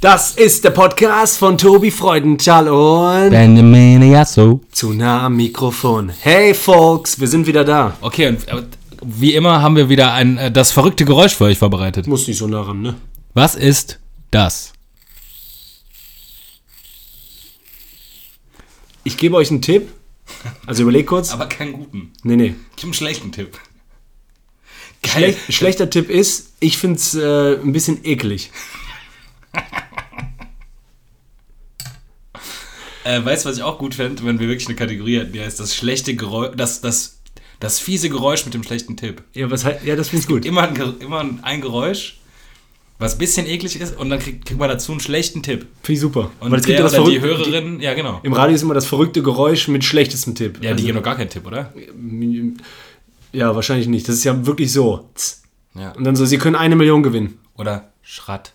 Das ist der Podcast von Tobi Freudenthal und Benjamin Yasso. zu nah am Mikrofon. Hey Folks, wir sind wieder da. Okay, und äh, wie immer haben wir wieder ein, äh, das verrückte Geräusch für euch vorbereitet. Muss nicht so nah ran, ne? Was ist das? Ich gebe euch einen Tipp. Also überleg kurz. Aber keinen guten. Nee, nee. Ich habe einen schlechten Tipp. Schlech, schlechter Tipp ist, ich find's äh, ein bisschen eklig. Äh, weißt du, was ich auch gut fände, wenn wir wirklich eine Kategorie hätten, die heißt das schlechte Geräusch, das, das, das fiese Geräusch mit dem schlechten Tipp. Ja, was ja, das find's gut. Immer ein, immer ein Geräusch, was ein bisschen eklig ist und dann kriegt, kriegt man dazu einen schlechten Tipp. Finde ich super. Und es gibt der ja das oder die Hörerin, ja genau. Im Radio ist immer das verrückte Geräusch mit schlechtestem Tipp. Ja, die geben noch gar keinen Tipp, oder? ja, wahrscheinlich nicht. Das ist ja wirklich so. Ja. Und dann so, sie können eine Million gewinnen. Oder Schratt.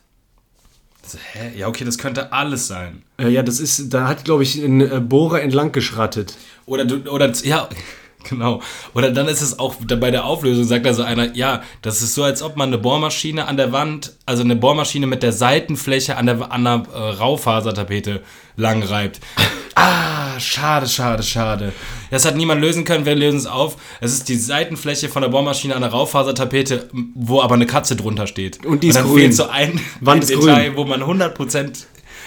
Hä? Ja, okay, das könnte alles sein. Äh, ja, das ist, da hat, glaube ich, ein äh, Bohrer entlang geschrattet. Oder du, oder, ja, genau. Oder dann ist es auch, bei der Auflösung sagt da so einer, ja, das ist so, als ob man eine Bohrmaschine an der Wand, also eine Bohrmaschine mit der Seitenfläche an der, an der äh, Raufasertapete lang reibt. Ah, schade, schade, schade. Das hat niemand lösen können, wir lösen es auf. Es ist die Seitenfläche von der Bohrmaschine an der Raufasertapete, wo aber eine Katze drunter steht. Und die ist dann grün. fehlt so ein, Wand ein Detail, grün. wo man 100%,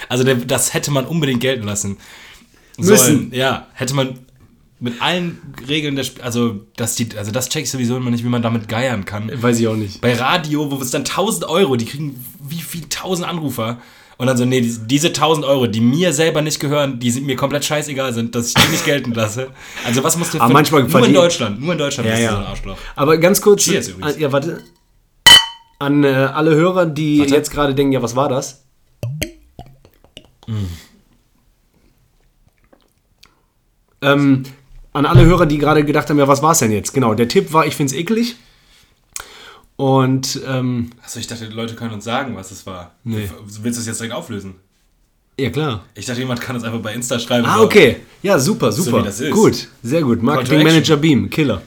also das hätte man unbedingt gelten lassen. Müssen. Sollen. Ja, hätte man mit allen Regeln der Sp also das die also das check ich sowieso immer nicht, wie man damit geiern kann. Weiß ich auch nicht. Bei Radio, wo es dann 1000 Euro, die kriegen wie viel 1000 Anrufer und dann so nee, die- diese 1000 Euro, die mir selber nicht gehören, die sind mir komplett scheißegal sind, dass ich die nicht gelten lasse. Also was musst du Aber für- manchmal nur in Deutschland, nur in Deutschland Ja, bist du ja. so ein Arschloch. Aber ganz kurz. Cheers übrigens. An, ja, warte. An äh, alle Hörer, die Warte. jetzt gerade denken, ja, was war das? Ähm, an alle Hörer, die gerade gedacht haben, ja, was war es denn jetzt? Genau, der Tipp war, ich finde es eklig. Und, ähm, Achso, ich dachte, die Leute können uns sagen, was es war. Nee. Willst du es jetzt direkt auflösen? ja klar. Ich dachte, jemand kann uns einfach bei Insta schreiben. Ah, so. okay. Ja, super, super. wie das ist. Gut, sehr gut. Marketing. Manager Beam, Killer.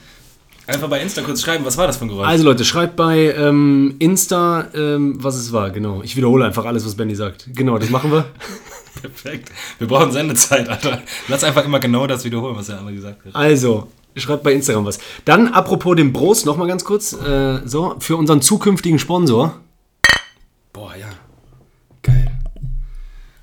Einfach bei Insta kurz schreiben, was war das für ein Geräusch? Also Leute, schreibt bei ähm, Insta, ähm, was es war, genau. Ich wiederhole einfach alles, was Benny sagt. Genau, das machen wir. Perfekt. Wir brauchen Sendezeit, Alter. Lass einfach immer genau das wiederholen, was der andere gesagt hat. Also, schreibt bei Instagram was. Dann, apropos dem Bros, nochmal ganz kurz. Äh, so, für unseren zukünftigen Sponsor. Boah, ja. Geil.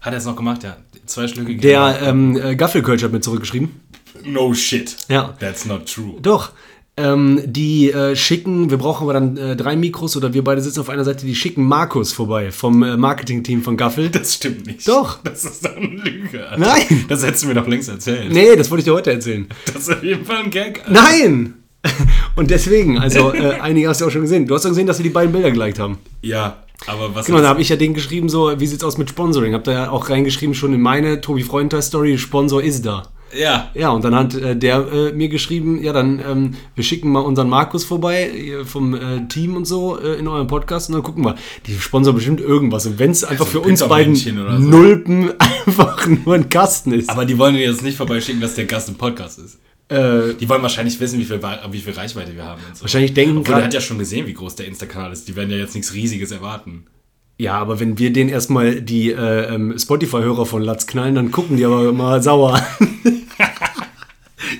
Hat er es noch gemacht, ja. Zwei Schlücke. Der ähm, äh, Gaffelkölsch hat mir zurückgeschrieben. No shit. Ja. That's not true. Doch. Ähm, die äh, schicken, wir brauchen aber dann äh, drei Mikros oder wir beide sitzen auf einer Seite, die schicken Markus vorbei vom äh, Marketing-Team von Gaffel. Das stimmt nicht. Doch. Das ist doch eine Lüge, Alter. Nein. Das hättest du mir doch längst erzählt. Nee, das wollte ich dir heute erzählen. Das ist auf jeden Fall ein Gag. Alter. Nein! Und deswegen, also äh, einige hast du auch schon gesehen. Du hast doch gesehen, dass wir die beiden Bilder geliked haben. Ja, aber was Genau, da habe ich ja den geschrieben, so, wie sieht's aus mit Sponsoring? Hab da ja auch reingeschrieben, schon in meine Tobi Freundteil Story, Sponsor ist da. Ja. Ja, und dann hat äh, der äh, mir geschrieben, ja, dann ähm, wir schicken mal unseren Markus vorbei äh, vom äh, Team und so äh, in eurem Podcast und dann gucken wir. Die sponsern bestimmt irgendwas. Und wenn es einfach so für uns beiden so. Nulpen einfach nur ein Kasten ist. Aber die wollen dir jetzt nicht vorbeischicken, dass der Gast im Podcast ist. äh, Die wollen wahrscheinlich wissen, wie viel, wie viel Reichweite wir haben. Und so. wahrscheinlich denken Obwohl, der hat ja schon gesehen, wie groß der Insta-Kanal ist. Die werden ja jetzt nichts Riesiges erwarten. Ja, aber wenn wir denen erstmal die äh, ähm, Spotify-Hörer von Latz knallen, dann gucken die aber mal sauer.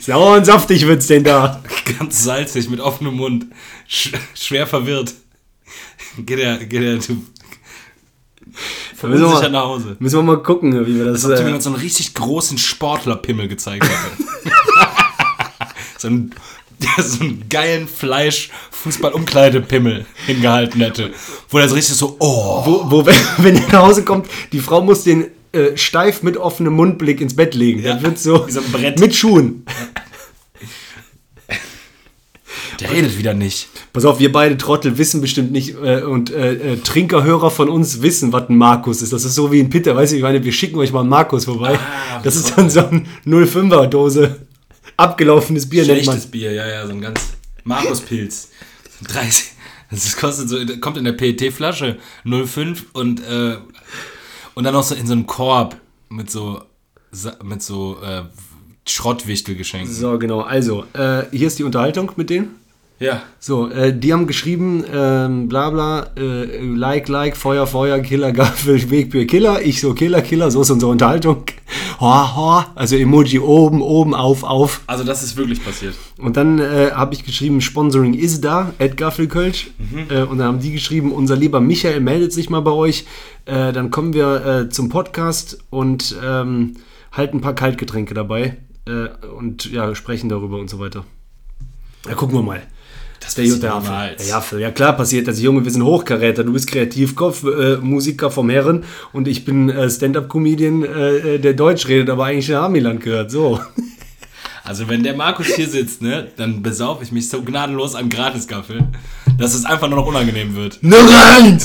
sauer und saftig wird's denn da. Ganz salzig, mit offenem Mund. Sch schwer verwirrt. Geht er, geht er, du. Müssen wir, Verunsichert mal, nach Hause. müssen wir mal gucken, wie wir das. Als ob mir Äh, so einen richtig großen Sportlerpimmel gezeigt hätte. so, einen, der so einen geilen Fleisch-Fußball-Umkleidepimmel hingehalten hätte. Wo der so richtig so, oh. wo, wo wenn, wenn er nach Hause kommt, die Frau muss den äh, steif mit offenem Mundblick ins Bett legen. Ja, Dann wird so, so mit Schuhen. Der redet wieder nicht. Pass auf, wir beide Trottel wissen bestimmt nicht äh, und äh, äh, Trinkerhörer von uns wissen, was ein Markus ist. Das ist so wie ein Pitter, weißt du, ich meine, wir schicken euch mal einen Markus vorbei. Ah, das ist dann so ein 05er Dose abgelaufenes Bier nennt man. Schlechtes Bier, ja, ja, so ein ganz Markuspilz. So ein 30. Das kostet so, kommt in der PET-Flasche 05 und, äh, und dann noch so in so einem Korb mit so, mit so äh, Schrottwichtelgeschenken. So, genau. Also, äh, hier ist die Unterhaltung mit denen. Ja. So, äh, die haben geschrieben, ähm, bla bla, äh, like, like, Feuer, Feuer, Killer, Gaffel, Wegbier, Killer. Ich so, Killer, Killer, so ist unsere Unterhaltung. Hoa, hoa, also Emoji oben, oben, auf, auf. Also das ist wirklich passiert. Und dann äh, habe ich geschrieben, Sponsoring ist da, Ed Gaffelkölsch. Äh, und dann haben die geschrieben, unser lieber Michael meldet sich mal bei euch. Äh, dann kommen wir äh, zum Podcast und ähm, halten ein paar Kaltgetränke dabei. Äh, und ja, sprechen darüber und so weiter. Ja, gucken wir mal. Das Affe. niemals. der Affe. Ja klar passiert das. Junge, wir sind Hochkaräter. Du bist Kreativkopf, äh, Musiker vom Herren und ich bin äh, Stand-Up-Comedian, äh, äh, der Deutsch redet, aber eigentlich in Amiland gehört. So. Also wenn der Markus hier sitzt, ne, dann besaufe ich mich so gnadenlos an Gratisgaffel, dass es einfach nur noch unangenehm wird. Nur rein!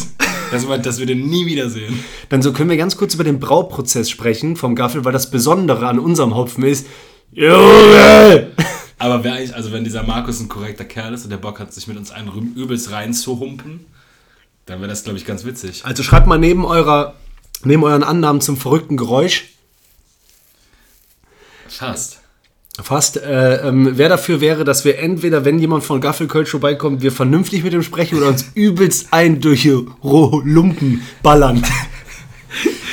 Dass wir, dass wir den nie wiedersehen. Dann so können wir ganz kurz über den Brauprozess sprechen vom Gaffel, weil das Besondere an unserem Hopfen ist, Junge! Aber wer eigentlich, also wenn dieser Markus ein korrekter Kerl ist und der Bock hat, sich mit uns einen übelst reinzuhumpen, dann wäre das, glaube ich, ganz witzig. Also schreibt mal neben eurer, neben euren Annahmen zum verrückten Geräusch, Fast. fast, äh, ähm, wer dafür wäre, dass wir entweder, wenn jemand von Gaffelkölsch vorbeikommt, wir vernünftig mit ihm sprechen oder uns übelst ein durch Lumpen ballern.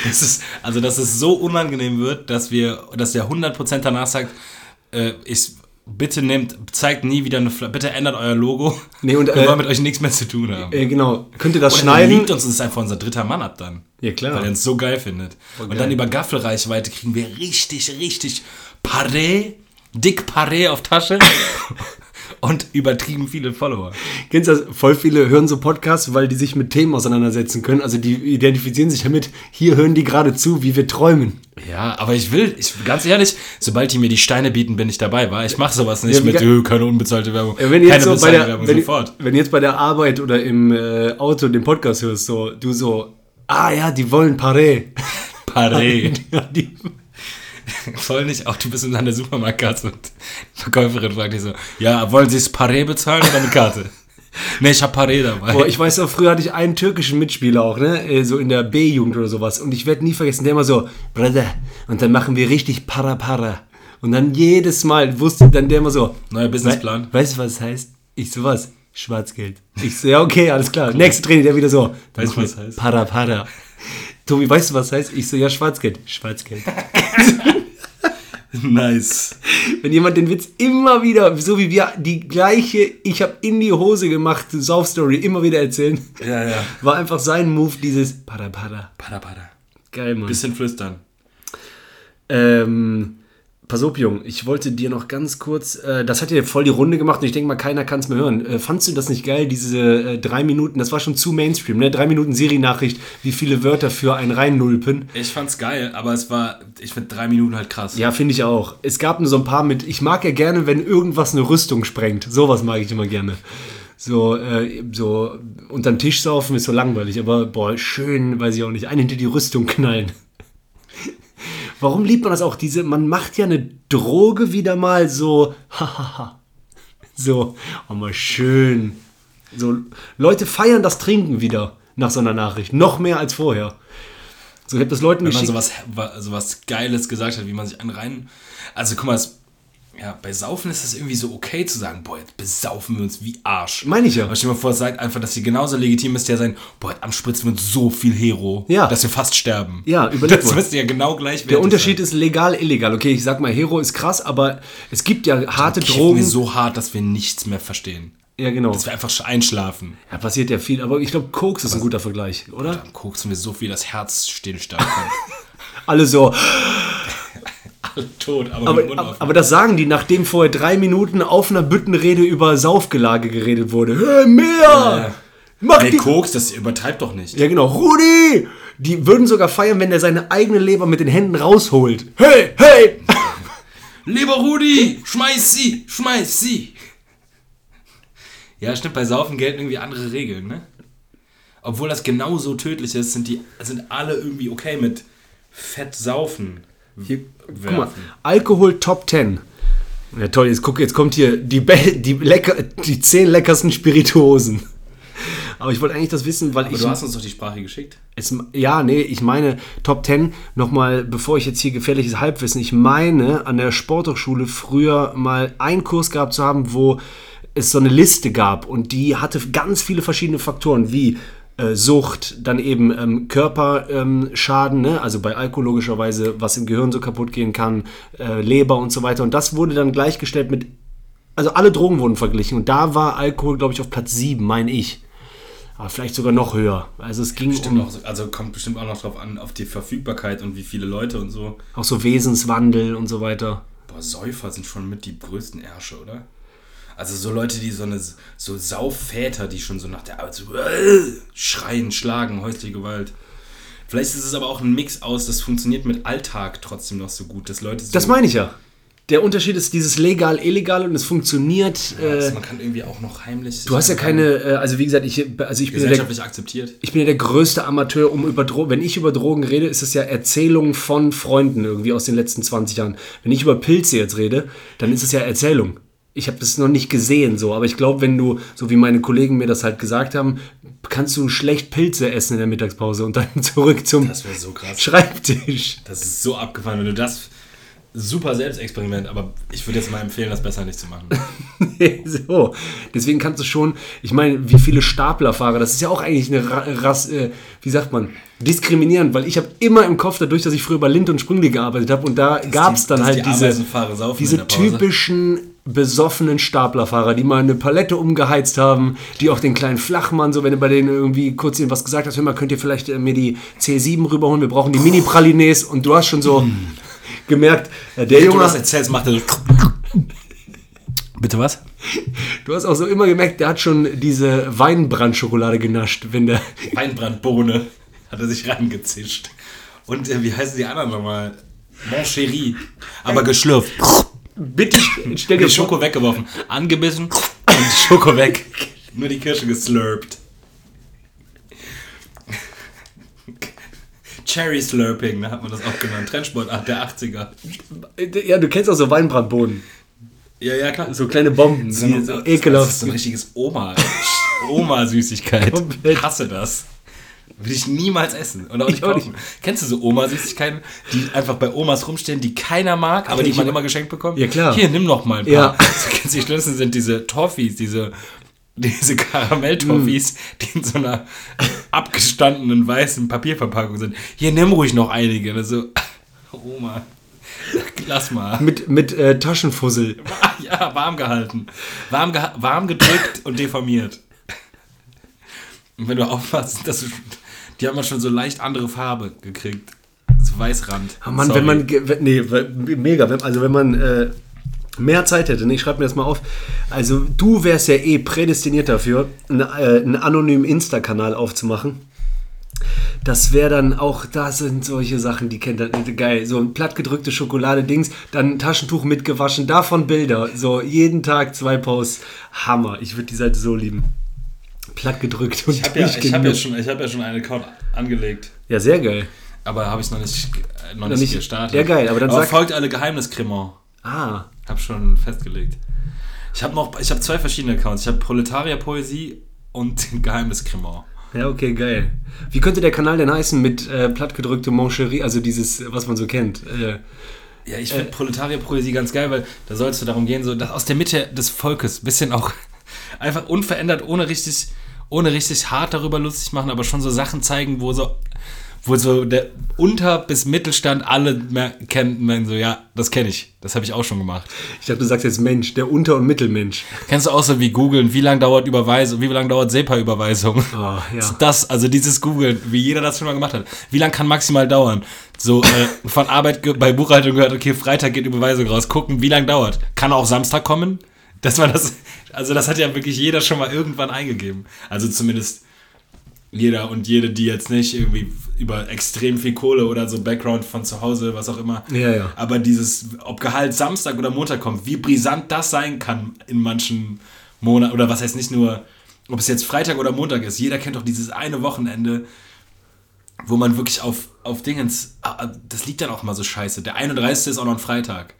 Das ist, also dass es so unangenehm wird, dass wir, dass der 100% danach sagt, äh, ich, bitte nehmt, zeigt nie wieder eine Flasche, bitte ändert euer Logo. Nee, und, wir äh, wollen mit euch nichts mehr zu tun haben. Äh, genau. Könnt ihr das Oder schneiden? liebt uns und ist einfach unser dritter Mann ab dann. Ja, klar. Weil er uns so geil findet. und geil. dann über Gaffelreichweite kriegen wir richtig, richtig Paré, dick Paré auf Tasche und übertrieben viele Follower. Kennst du das? Voll viele hören so Podcasts, weil die sich mit Themen auseinandersetzen können. Also die identifizieren sich damit. Hier hören die gerade zu, wie wir träumen. Ja, aber ich will, ich ganz ehrlich, sobald die mir die Steine bieten, bin ich dabei, war. Ich mache sowas nicht Ja, mit äh, keine unbezahlte Werbung. Wenn keine so bei bezahlte der, Werbung wenn, sofort. wenn jetzt bei der Arbeit oder im äh, Auto den Podcast hörst, so, du so, ah ja, die wollen Paré. Paré. Ja, die, Voll nicht, auch du bist in einer Supermarktkasse und die Verkäuferin fragt dich so, ja, wollen Sie es Paré bezahlen oder mit Karte? nee, ich hab Paré dabei. boah, ich weiß noch, früher hatte ich einen türkischen Mitspieler auch, ne, äh, so in der B-Jugend oder sowas. Und ich werde nie vergessen, der immer so, Brother, und dann machen wir richtig Para Para. Und dann jedes Mal wusste dann der immer so, Neuer Businessplan. We weißt du, was das heißt? Ich so was? Schwarzgeld. Ich so, ja, okay, alles klar. Nächste Training, der wieder so. Weißt du, was heißt? Para, para. Tobi, weißt du, was heißt? Ich so, ja, Schwarzgeld. Schwarzgeld. nice. Wenn jemand den Witz immer wieder, so wie wir die gleiche, ich habe in die Hose gemacht, Sauf-Story immer wieder erzählen, Ja, ja. war einfach sein Move, dieses para, para. Pada, pada. Geil, Mann. Bisschen flüstern. Ähm, pass auf, Jung, ich wollte dir noch ganz kurz, äh, das hat ja voll die Runde gemacht und ich denke mal, keiner kann es mehr hören. Äh, fandst du das nicht geil, diese äh, drei Minuten, das war schon zu Mainstream, ne? Drei Minuten Seriennachricht, wie viele Wörter für ein reinnulpen. Ich fand's geil, aber es war, ich find drei Minuten halt krass. Ja, finde ich auch. Es gab nur so ein paar mit, ich mag ja gerne, wenn irgendwas eine Rüstung sprengt. Sowas mag ich immer gerne. So, äh, so unterm Tisch saufen ist so langweilig, aber boah, schön, weiß ich auch nicht, einen hinter die Rüstung knallen. Warum liebt man das auch? Diese, man macht ja eine Droge wieder mal so, hahaha. so, oh mal schön. So, Leute feiern das Trinken wieder nach so einer Nachricht. Noch mehr als vorher. So, ich habe das Leuten Wenn man geschickt. sowas, wa- sowas Geiles gesagt hat, wie man sich einen rein. Also guck mal, es, ja, bei Saufen ist es irgendwie so okay zu sagen, boah, jetzt besaufen wir uns wie Arsch. Meine ich ja. Aber stell dir mal vor, es sagt einfach, dass sie genauso legitim ist, ja sein, boah, am spritzen wir uns so viel Hero, Ja. dass wir fast sterben. Ja, überleg Das müsste ja genau gleich Der Unterschied ist legal, illegal. Okay, ich sag mal, Hero ist krass, aber es gibt ja harte Drogen Drogen. wir so hart, dass wir nichts mehr verstehen. ja, genau. Dass wir einfach einschlafen. Ja, passiert ja viel, aber ich glaube, Koks ist ein guter Vergleich, oder? Dann koksen wir so viel, dass Herz stillstand kommt. Alle so. Alle tot, aber, Aber, aber, aber das sagen die, nachdem vorher drei Minuten auf einer Büttenrede über Saufgelage geredet wurde. Hör mehr! ja. Mach Nee, die. Koks, das übertreibt doch nicht. Ja, genau. Rudi! Die würden sogar feiern, wenn er seine eigene Leber mit den Händen rausholt. Hey, hey! Lieber Rudi, schmeiß sie, schmeiß sie. Ja, stimmt, bei Saufen gelten irgendwie andere Regeln, ne? Obwohl das genauso tödlich ist, sind die sind alle irgendwie okay mit Fett saufen. Hier, guck mal. Alkohol Top 10. Ja toll, jetzt guck, jetzt kommt hier die, Be die, lecker, die 10 leckersten Spirituosen. Aber ich wollte eigentlich das wissen, weil Aber ich... du hast uns doch die Sprache geschickt. Es, ja, nee, ich meine Top 10, nochmal, bevor ich jetzt hier gefährliches Halbwissen, ich meine an der Sporthochschule früher mal einen Kurs gehabt zu haben, wo es so eine Liste gab und die hatte ganz viele verschiedene Faktoren wie äh, Sucht, dann eben ähm, Körperschaden, ne? also bei Alkohol logischerweise, was im Gehirn so kaputt gehen kann, äh, Leber und so weiter. Und das wurde dann gleichgestellt mit, also alle Drogen wurden verglichen und da war Alkohol, glaube ich, auf Platz 7, meine ich. Aber vielleicht sogar noch höher. Also es ging Bestimmt um auch, also kommt bestimmt auch noch drauf an, auf die Verfügbarkeit und wie viele Leute und so. auch so Wesenswandel und so weiter. Boah, Säufer sind schon mit die größten Ärsche, oder? Also so Leute, die so eine, so Saufväter, die schon so nach der Arbeit so äh, schreien, schlagen, häusliche Gewalt. Vielleicht ist es aber auch ein Mix aus, das funktioniert mit Alltag trotzdem noch so gut, dass Leute so, Das meine ich ja. Der Unterschied ist dieses legal, illegal und es funktioniert. also Äh, man kann irgendwie auch noch heimlich. du hast ja keine, äh, also wie gesagt, ich, also ich bin ja der, akzeptiert. ich bin ja der größte Amateur, um über Drogen. Wenn ich über Drogen rede, ist es ja Erzählung von Freunden irgendwie aus den letzten 20 Jahren. Wenn ich über Pilze jetzt rede, dann ist es ja Erzählung. Ich habe das noch nicht gesehen so, aber ich glaube, wenn du, so wie meine Kollegen mir das halt gesagt haben, kannst du schlecht Pilze essen in der Mittagspause und dann zurück zum so. Schreibtisch. Das ist so abgefahren, wenn du das. Super Selbstexperiment, aber ich würde jetzt mal empfehlen, das besser nicht zu machen. so, deswegen kannst du schon, ich meine, wie viele Staplerfahrer, das ist ja auch eigentlich eine Ra Rass, äh, wie sagt man, diskriminierend, weil ich habe immer im Kopf, dadurch, dass ich früher bei Lind und Sprüngli gearbeitet habe und da gab es dann halt die diese, diese typischen besoffenen Staplerfahrer, die mal eine Palette umgeheizt haben, die auch den kleinen Flachmann, so wenn du bei denen irgendwie kurz irgendwas gesagt hast, hör mal, könnt ihr vielleicht äh, mir die C7 rüberholen, wir brauchen die Mini-Pralines und du hast schon so gemerkt, äh, der Wenn du Junge, das erzählst, macht er so. Bitte was? Du hast auch so immer gemerkt, der hat schon diese Weinbrandschokolade genascht, wenn der. Weinbrandbohne hat er sich reingezischt. Und äh, wie heißen die anderen nochmal? Mon Chéri. Aber geschlürft. Bitte stell dir Die vor, Schoko weggeworfen. Angebissen und Schoko weg. Nur die Kirsche geslurpt. Cherry Slurping, da hat man das auch genannt. Trendsportart der 80er. Ja, du kennst auch so Weinbrandbohnen. Ja, ja, klar. So kleine Bomben, So, so ekelhaft Das ist so ein richtiges Oma. Oma-Süßigkeit. Ich hasse das. Will ich niemals essen. Und auch nicht Ich kaufen. Kennst du so Oma-Süßigkeiten, die einfach bei Omas rumstehen, die keiner mag, aber die man immer- geschenkt bekommt? Ja, klar. Hier, nimm noch mal ein paar. Ja. So, kennst du, die schlimmsten sind diese Toffees, diese, diese Karamell-Toffees, die in so einer abgestandenen weißen Papierverpackung sind. Hier, nimm ruhig noch einige. Und so, Oma, lass mal. mit, mit äh, Taschenfussel. Ja, warm gehalten. Warm, geha warm gedrückt und deformiert. Und wenn du aufpasst, dass du, die haben ja schon so leicht andere Farbe gekriegt. So Weißrand. Oh Mann, Sorry. wenn man. Nee, mega. Also, wenn man äh, mehr Zeit hätte, ne, ich schreibe mir das mal auf. Also, du wärst ja eh prädestiniert dafür, einen, äh, einen anonymen Insta-Kanal aufzumachen. Das wäre dann auch, da sind solche Sachen, die kennt dann geil. So ein plattgedrückte Schokolade-Dings, dann ein Taschentuch mitgewaschen, davon Bilder. So jeden Tag zwei Posts. Hammer. Ich würde die Seite so lieben. Plattgedrückt und Ich habe ja, ich hab ja, schon- ich hab ja schon einen Account angelegt. Ja, sehr geil. Aber habe ich es noch nicht, äh, noch nicht, nicht- gestartet. Ja, geil, aber dann sag- folgt alle Geheimniskrimmer. Ah, Hab schon festgelegt. Ich habe noch, ich habe zwei verschiedene Accounts. Ich habe Proletarier-Poesie und Geheimniskrimmer. Ja, okay, geil. Wie könnte der Kanal denn heißen mit äh, plattgedrückte Moncherie, also dieses, was man so kennt? Äh, Ja, ich finde Proletarierpoesie ganz geil, weil da soll es so darum gehen, so dass aus der Mitte des Volkes, bisschen auch einfach unverändert, ohne richtig, ohne richtig hart darüber lustig machen, aber schon so Sachen zeigen, wo so, wo so der Unter- bis Mittelstand alle mehr kennen, so, ja, das kenne ich, das habe ich auch schon gemacht. ich dachte, du sagst jetzt Mensch, der Unter- und Mittelmensch. Kennst du auch so wie googeln, wie lange dauert Überweisung, wie lange dauert SEPA-Überweisung? Oh, ja. Das, also dieses Googeln, wie jeder das schon mal gemacht hat. Wie lange kann maximal dauern? So äh, von Arbeit bei Buchhaltung gehört, okay, Freitag geht Überweisung raus, gucken, wie lange dauert. Kann auch Samstag kommen? Das war das, also das hat ja wirklich jeder schon mal irgendwann eingegeben. Also zumindest jeder und jede, die jetzt nicht irgendwie über extrem viel Kohle oder so Background von zu Hause, was auch immer. Ja, ja. Aber dieses, ob Gehalt Samstag oder Montag kommt, wie brisant das sein kann in manchen Monaten, oder was heißt nicht nur, ob es jetzt Freitag oder Montag ist, jeder kennt doch dieses eine Wochenende, wo man wirklich auf, auf Dingens, ah, das liegt dann auch mal so scheiße. Der 31. ist auch noch ein Freitag.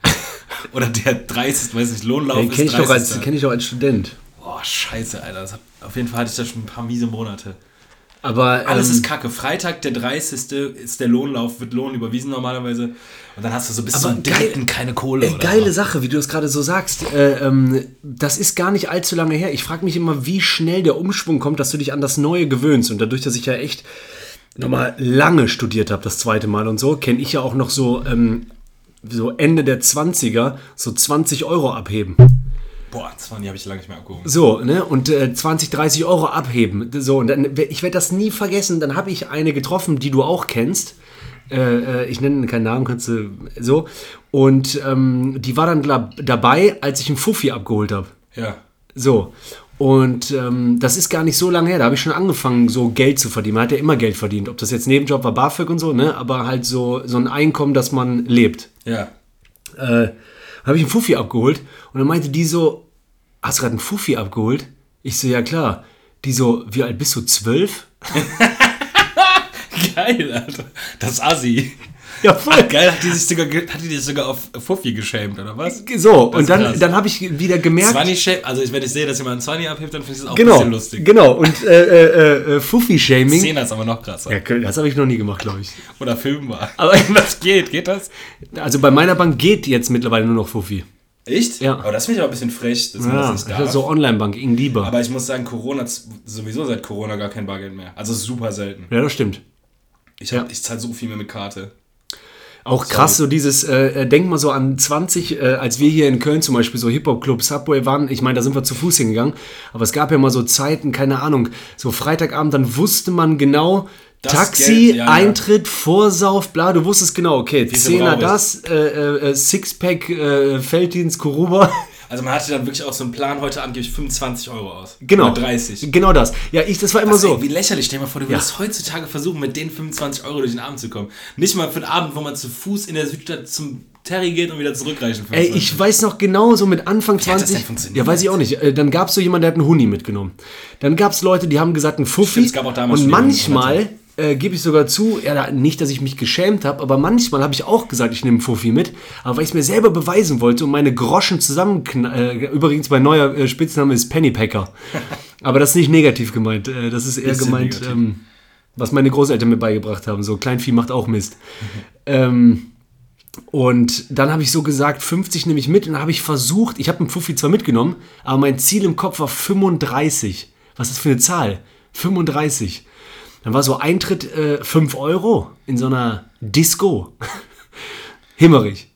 oder der 30. weiß nicht, Lohnlauf Den ist kenne ich, doch 30. als- kenn ich doch als Student. Boah, scheiße, Alter. Hat, auf jeden Fall hatte ich da schon ein paar miese Monate. Aber Alles ähm, ist kacke. Freitag, der 30. ist der Lohnlauf, wird Lohn überwiesen normalerweise. Und dann hast du so bis Aber zum dritten keine Kohle. Ey, oder geile so. Sache, wie du das gerade so sagst. Äh, ähm, das ist gar nicht allzu lange her. Ich frage mich immer, wie schnell der Umschwung kommt, dass du dich an das Neue gewöhnst. Und dadurch, dass ich ja echt nochmal lange studiert habe, das zweite Mal und so, kenne ich ja auch noch so, ähm, so Ende der 20er, so 20 Euro abheben. Boah, das waren die habe ich lange nicht mehr abgehoben. So, ne? Und äh, 20, 30 Euro abheben. So, und dann, ich werde das nie vergessen. Dann habe ich eine getroffen, die du auch kennst. Äh, äh, ich nenne keinen Namen, kannst du so. Und ähm, die war dann dabei, als ich einen Fuffi abgeholt habe. Ja. So. Und ähm, das ist gar nicht so lange her. Da habe ich schon angefangen, so Geld zu verdienen. Man hat ja immer Geld verdient. Ob das jetzt Nebenjob war, BAföG und so, ne? Aber halt so, so ein Einkommen, dass man lebt Ja. äh, habe ich einen Fuffi abgeholt und dann meinte die so, hast du gerade einen Fuffi abgeholt? Ich so, ja klar. Die so, wie alt bist du? Zwölf? Geil, Alter. Das ist Assi. Ja, voll. Ach, geil, hat die sich sogar, hat die sogar auf Fuffi geschämt, oder was? So, und dann, krass. dann habe ich wieder gemerkt. 20 Shame, also wenn ich sehe, dass jemand einen 20 abhebt, dann finde ich das auch ein genau, bisschen lustig. genau. Und äh, äh, äh, Fuffi-Shaming. 10 ist aber noch krasser. Ja, das habe ich noch nie gemacht, glaube ich. Oder filmbar. Aber- das geht, geht das? Also bei meiner Bank geht jetzt mittlerweile nur noch Fuffi. Echt? Ja. Aber das finde ich aber ein bisschen frech, dass man Ja, das nicht das darf. ist so Online-Bank, Ing lieber. aber ich muss sagen, Corona hat sowieso seit Corona gar kein Bargeld mehr. Also super selten. ja, das stimmt. Ich, hab- Ja. ich zahle so viel mehr mit Karte. Auch krass, so dieses, äh, äh, denk mal so an 20, äh, als wir hier in Köln zum Beispiel so Hip-Hop-Club Subway waren, ich meine, da sind wir zu Fuß hingegangen, aber es gab ja mal so Zeiten, keine Ahnung, so Freitagabend, dann wusste man genau, Das Taxi, Geld, ja, ja. Eintritt, Vorsauf, bla, du wusstest genau, okay, Zehner das, äh, äh, äh, Sixpack, äh, Felddienst, Kuruba. Also man hatte dann wirklich auch so einen Plan, heute Abend gebe ich 25 Euro aus. Genau. Oder 30. Genau das. Ja, ich, das war immer Das so. irgendwie lächerlich. Stell dir mal vor, du Ja. würdest heutzutage versuchen, mit den 25 Euro durch den Abend zu kommen. Nicht mal für einen Abend, wo man zu Fuß in der Südstadt zum Terry geht und wieder zurückreichen. Ey, ich weiß noch genau, so mit Anfang hat das 20. denn funktioniert? Ja, weiß ich auch nicht. Äh, Dann gab es so jemanden, der hat einen Huni mitgenommen. Dann gab es Leute, die haben gesagt, ein Fuffi. Stimmt, es gab auch damals und manchmal äh, gebe ich sogar zu, ja, nicht, dass ich mich geschämt habe, aber manchmal habe ich auch gesagt, ich nehme Fuffi mit. Aber weil ich es mir selber beweisen wollte und meine Groschen zusammenknallen. Äh, übrigens, mein neuer äh, Spitzname ist Pennypacker. aber das ist nicht negativ gemeint. Äh, das ist eher gemeint, ähm, was meine Großeltern mir beigebracht haben. So, Kleinvieh macht auch Mist. ähm, und dann habe ich so gesagt, 50 nehme ich mit und dann habe ich versucht, ich habe einen Fuffi zwar mitgenommen, aber mein Ziel im Kopf war 35. Was ist das für eine Zahl? 35. Dann war so Eintritt äh, 5 Euro in so einer Disco. Himmerich.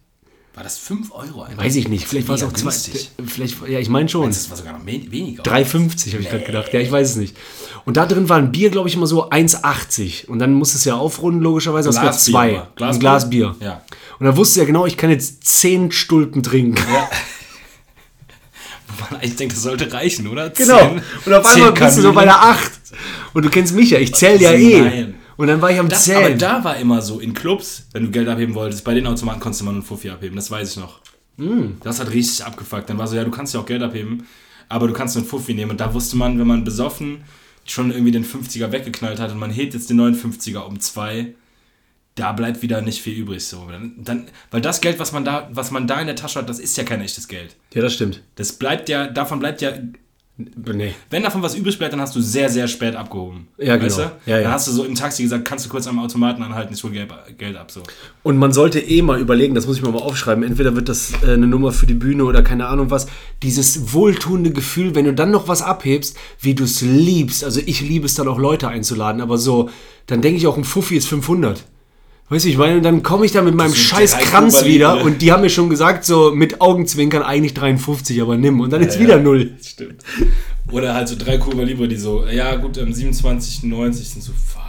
War das 5 Euro? Einfach? Weiß ich nicht. Vielleicht war es auch Mega zwei. günstig. Vielleicht, ja, ich meine schon. Das war sogar noch we- weniger. 3,50 habe ich gerade gedacht. Ja, ich weiß es nicht. Und da drin war ein Bier, glaube ich, immer so 1,80. Und dann musste es ja aufrunden, logischerweise. Das zwei. aber. Ein Glas Bier. Ja. Und dann wusste ich ja genau, ich kann jetzt 10 Stulpen trinken. Wo man eigentlich denkt, das sollte reichen, oder? Genau. Zehn- Und auf einmal bist du so bei der 8. Und du kennst mich ja, ich zähle ja eh. Nein. Und dann war ich am Das, aber Zählen. da war immer so, in Clubs, wenn du Geld abheben wolltest, bei den Automaten konntest du mal einen Fuffi abheben, das weiß ich noch. Hm. Das hat richtig abgefuckt. Dann war so, ja, du kannst ja auch Geld abheben, aber du kannst einen Fuffi nehmen. Und da wusste man, wenn man besoffen schon irgendwie den 50er weggeknallt hat und man hebt jetzt den 59er um zwei, da bleibt wieder nicht viel übrig. So. Dann, weil das Geld, was man, da, was man da in der Tasche hat, das ist ja kein echtes Geld. ja, das stimmt. Das bleibt ja, davon bleibt ja Nee. wenn davon was übrig bleibt, dann hast du sehr, sehr spät abgehoben. Ja, weißt genau. Du? Ja, ja. Dann hast du so im Taxi gesagt, kannst du kurz am Automaten anhalten, ich hol Geld, Geld ab. So. Und man sollte eh mal überlegen, das muss ich mir mal aufschreiben, entweder wird das äh, eine Nummer für die Bühne oder keine Ahnung was, dieses wohltuende Gefühl, wenn du dann noch was abhebst, wie du es liebst. Also ich liebe es dann auch Leute einzuladen, aber so, dann denke ich auch, ein Fuffi ist 500. Weißt du, ich meine, und dann komme ich da mit meinem sind scheiß Kranz Kuba wieder und die haben mir schon gesagt, so mit Augenzwinkern eigentlich 53, aber nimm. Und dann ist wieder null. Stimmt. Oder halt so drei Kuba Libre, die so, ja gut, ähm, 27, 90 sind so, fuck.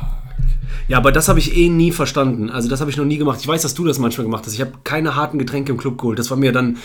Ja, aber das habe ich eh nie verstanden. Also das habe ich noch nie gemacht. Ich weiß, dass du das manchmal gemacht hast. Ich habe keine harten Getränke im Club geholt. Das war mir dann,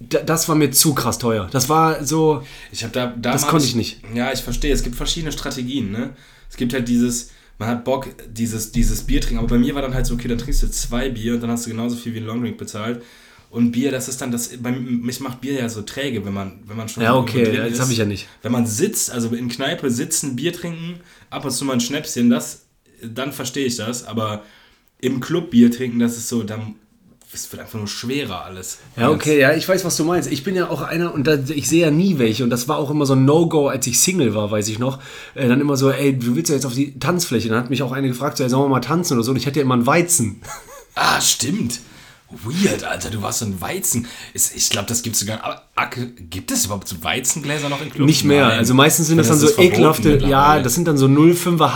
da- das war mir zu krass teuer. Das war so, Ich habe da damals, Das konnte ich nicht. Ja, ich verstehe. Es gibt verschiedene Strategien. Ne? Es gibt halt dieses, man hat Bock, dieses, dieses Bier trinken. Aber bei mir war dann halt so, okay, dann trinkst du zwei Bier und dann hast du genauso viel wie ein Longdrink bezahlt. Und Bier, das ist dann das. Bei mich macht Bier ja so träge, wenn man, wenn man schon Ja, okay, drin das ist. hab ich ja nicht. Wenn man sitzt, also in Kneipe sitzen, Bier trinken, ab und zu mal ein Schnäpschen, das, dann verstehe ich das. Aber im Club Bier trinken, das ist so, dann es wird einfach nur schwerer alles. Ja, okay, ja, ich weiß, was du meinst. Ich bin ja auch einer und da, ich sehe ja nie welche und das war auch immer so ein No-Go, als ich Single war, weiß ich noch. Äh, dann immer so, ey, du willst ja jetzt auf die Tanzfläche. Dann hat mich auch eine gefragt, so, ey, sollen wir mal tanzen oder so und ich hatte ja immer einen Weizen. Ah, stimmt. Weird, Alter, du warst so ein Weizen. Ich glaube, das gibt es sogar. Aber gibt es überhaupt so Weizengläser noch in Clubs? Nicht mehr. Nein. Also meistens sind das, Das dann so ekelhafte, ja, das sind dann so 05er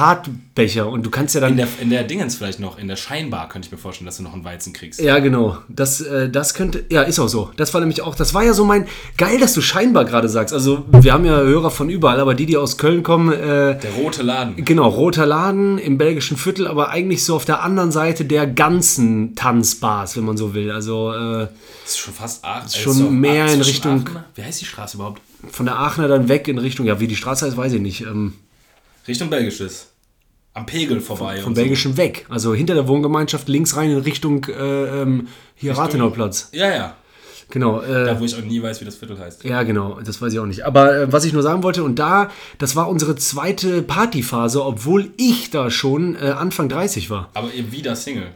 Hartbecher und du kannst ja dann In der, in der Dingens vielleicht noch, in der Scheinbar könnte ich mir vorstellen, dass du noch einen Weizen kriegst. Ja, genau. Das, äh, das könnte, ja, ist auch so. Das war nämlich auch, das war ja so mein, geil, dass du scheinbar gerade sagst. Also, wir haben ja Hörer von überall, aber die, die aus Köln kommen, äh, Der rote Laden. genau, roter Laden im belgischen Viertel, aber eigentlich so auf der anderen Seite der ganzen Tanzbars, wenn man so will. Also, äh, Das ist schon fast Aachen. schon mehr in Richtung- Wie heißt die Straße überhaupt? von der Aachener dann weg in Richtung, ja, wie die Straße heißt, weiß ich nicht. Ähm, Richtung Belgisches. Am Pegel vorbei. vom und so. belgischen weg. Also hinter der Wohngemeinschaft links rein in Richtung, äh, ähm, hier Rathenauplatz. Ja, ja. Genau. Äh, Da, wo ich auch nie weiß, wie das Viertel heißt. Ja, genau, das weiß ich auch nicht. Aber äh, was ich nur sagen wollte, und da, das war unsere zweite Partyphase, obwohl ich da schon äh, Anfang 30 war. Aber ihr wieder Single.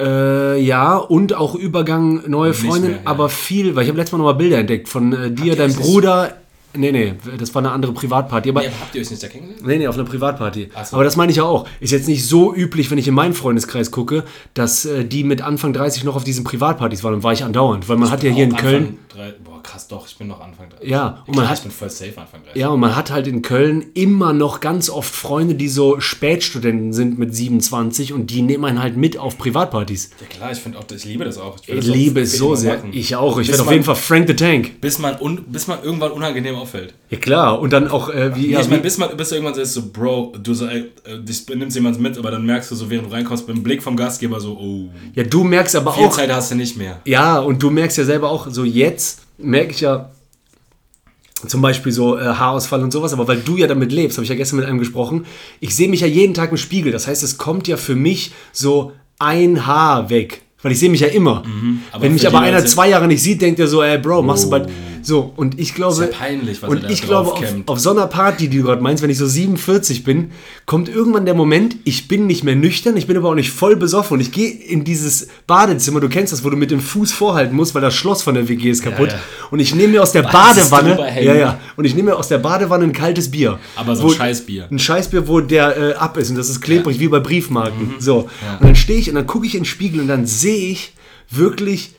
Äh, ja, und auch Übergang neue Freundin, mehr, ja. aber viel, weil ich habe letztes Mal nochmal Bilder entdeckt von äh, dir, deinem Bruder. Nee, nee, das war eine andere Privatparty. Aber Nee, habt ihr euch nicht da kennengelernt? Nee, nee, auf einer Privatparty. So. Aber das meine ich ja auch. Ist jetzt nicht so üblich, wenn ich in meinen Freundeskreis gucke, dass äh, die mit Anfang 30 noch auf diesen Privatpartys waren. Und war ich andauernd. Weil man hat ja hier in Köln. Drei, boah, krass, doch, ich bin noch Anfang 30. Ja, und man hat- ich bin voll safe Anfang 30. Ja, und man hat halt in Köln immer noch ganz oft Freunde, die so Spätstudenten sind mit 27 und die nehmen einen halt mit auf Privatpartys. Ja, klar, ich finde auch, ich liebe das auch. Ich auch liebe es so sehr. machen. Ich auch. Ich werde auf jeden Fall Frank the Tank. Bis man, un, bis man irgendwann unangenehm auffällt. Ja klar. Und dann auch, äh, wie, Ja, ja, ich meine, bis man bis du irgendwann sagst, so, Bro, du so, äh, dich nimmst jemand mit, aber dann merkst du so, während du reinkommst, dem Blick vom Gastgeber so, oh, ja, du merkst aber viel auch, Zeit hast du nicht mehr. ja, und du merkst ja selber auch, so jetzt merke ich ja zum Beispiel so äh, Haarausfall und sowas, aber weil du ja damit lebst, habe ich ja gestern mit einem gesprochen, ich sehe mich ja jeden Tag im Spiegel. Das heißt, es kommt ja für mich so ein Haar weg. Weil ich sehe mich ja immer. Mhm. Wenn mich aber einer zwei Jahre nicht sieht, denkt er so, ey Bro, machst du bald. So, und ich glaube. Ist ja peinlich, was er und da ich glaube, auf, auf so einer Party, die du gerade meinst, wenn ich so 47 bin, kommt irgendwann der Moment, ich bin nicht mehr nüchtern, ich bin aber auch nicht voll besoffen und ich gehe in dieses Badezimmer, du kennst das, wo du mit dem Fuß vorhalten musst, weil das Schloss von der WG ist kaputt. Ja, ja. Und ich nehme mir aus der Weißes Badewanne. Ja, ja. Und ich nehme mir aus der Badewanne ein kaltes Bier. Aber so ein Scheißbier. Ein Scheißbier, wo der äh, ab ist und das ist klebrig wie bei Briefmarken. Mhm. So. Und dann stehe ich und dann gucke ich in den Spiegel und dann sehe ich wirklich,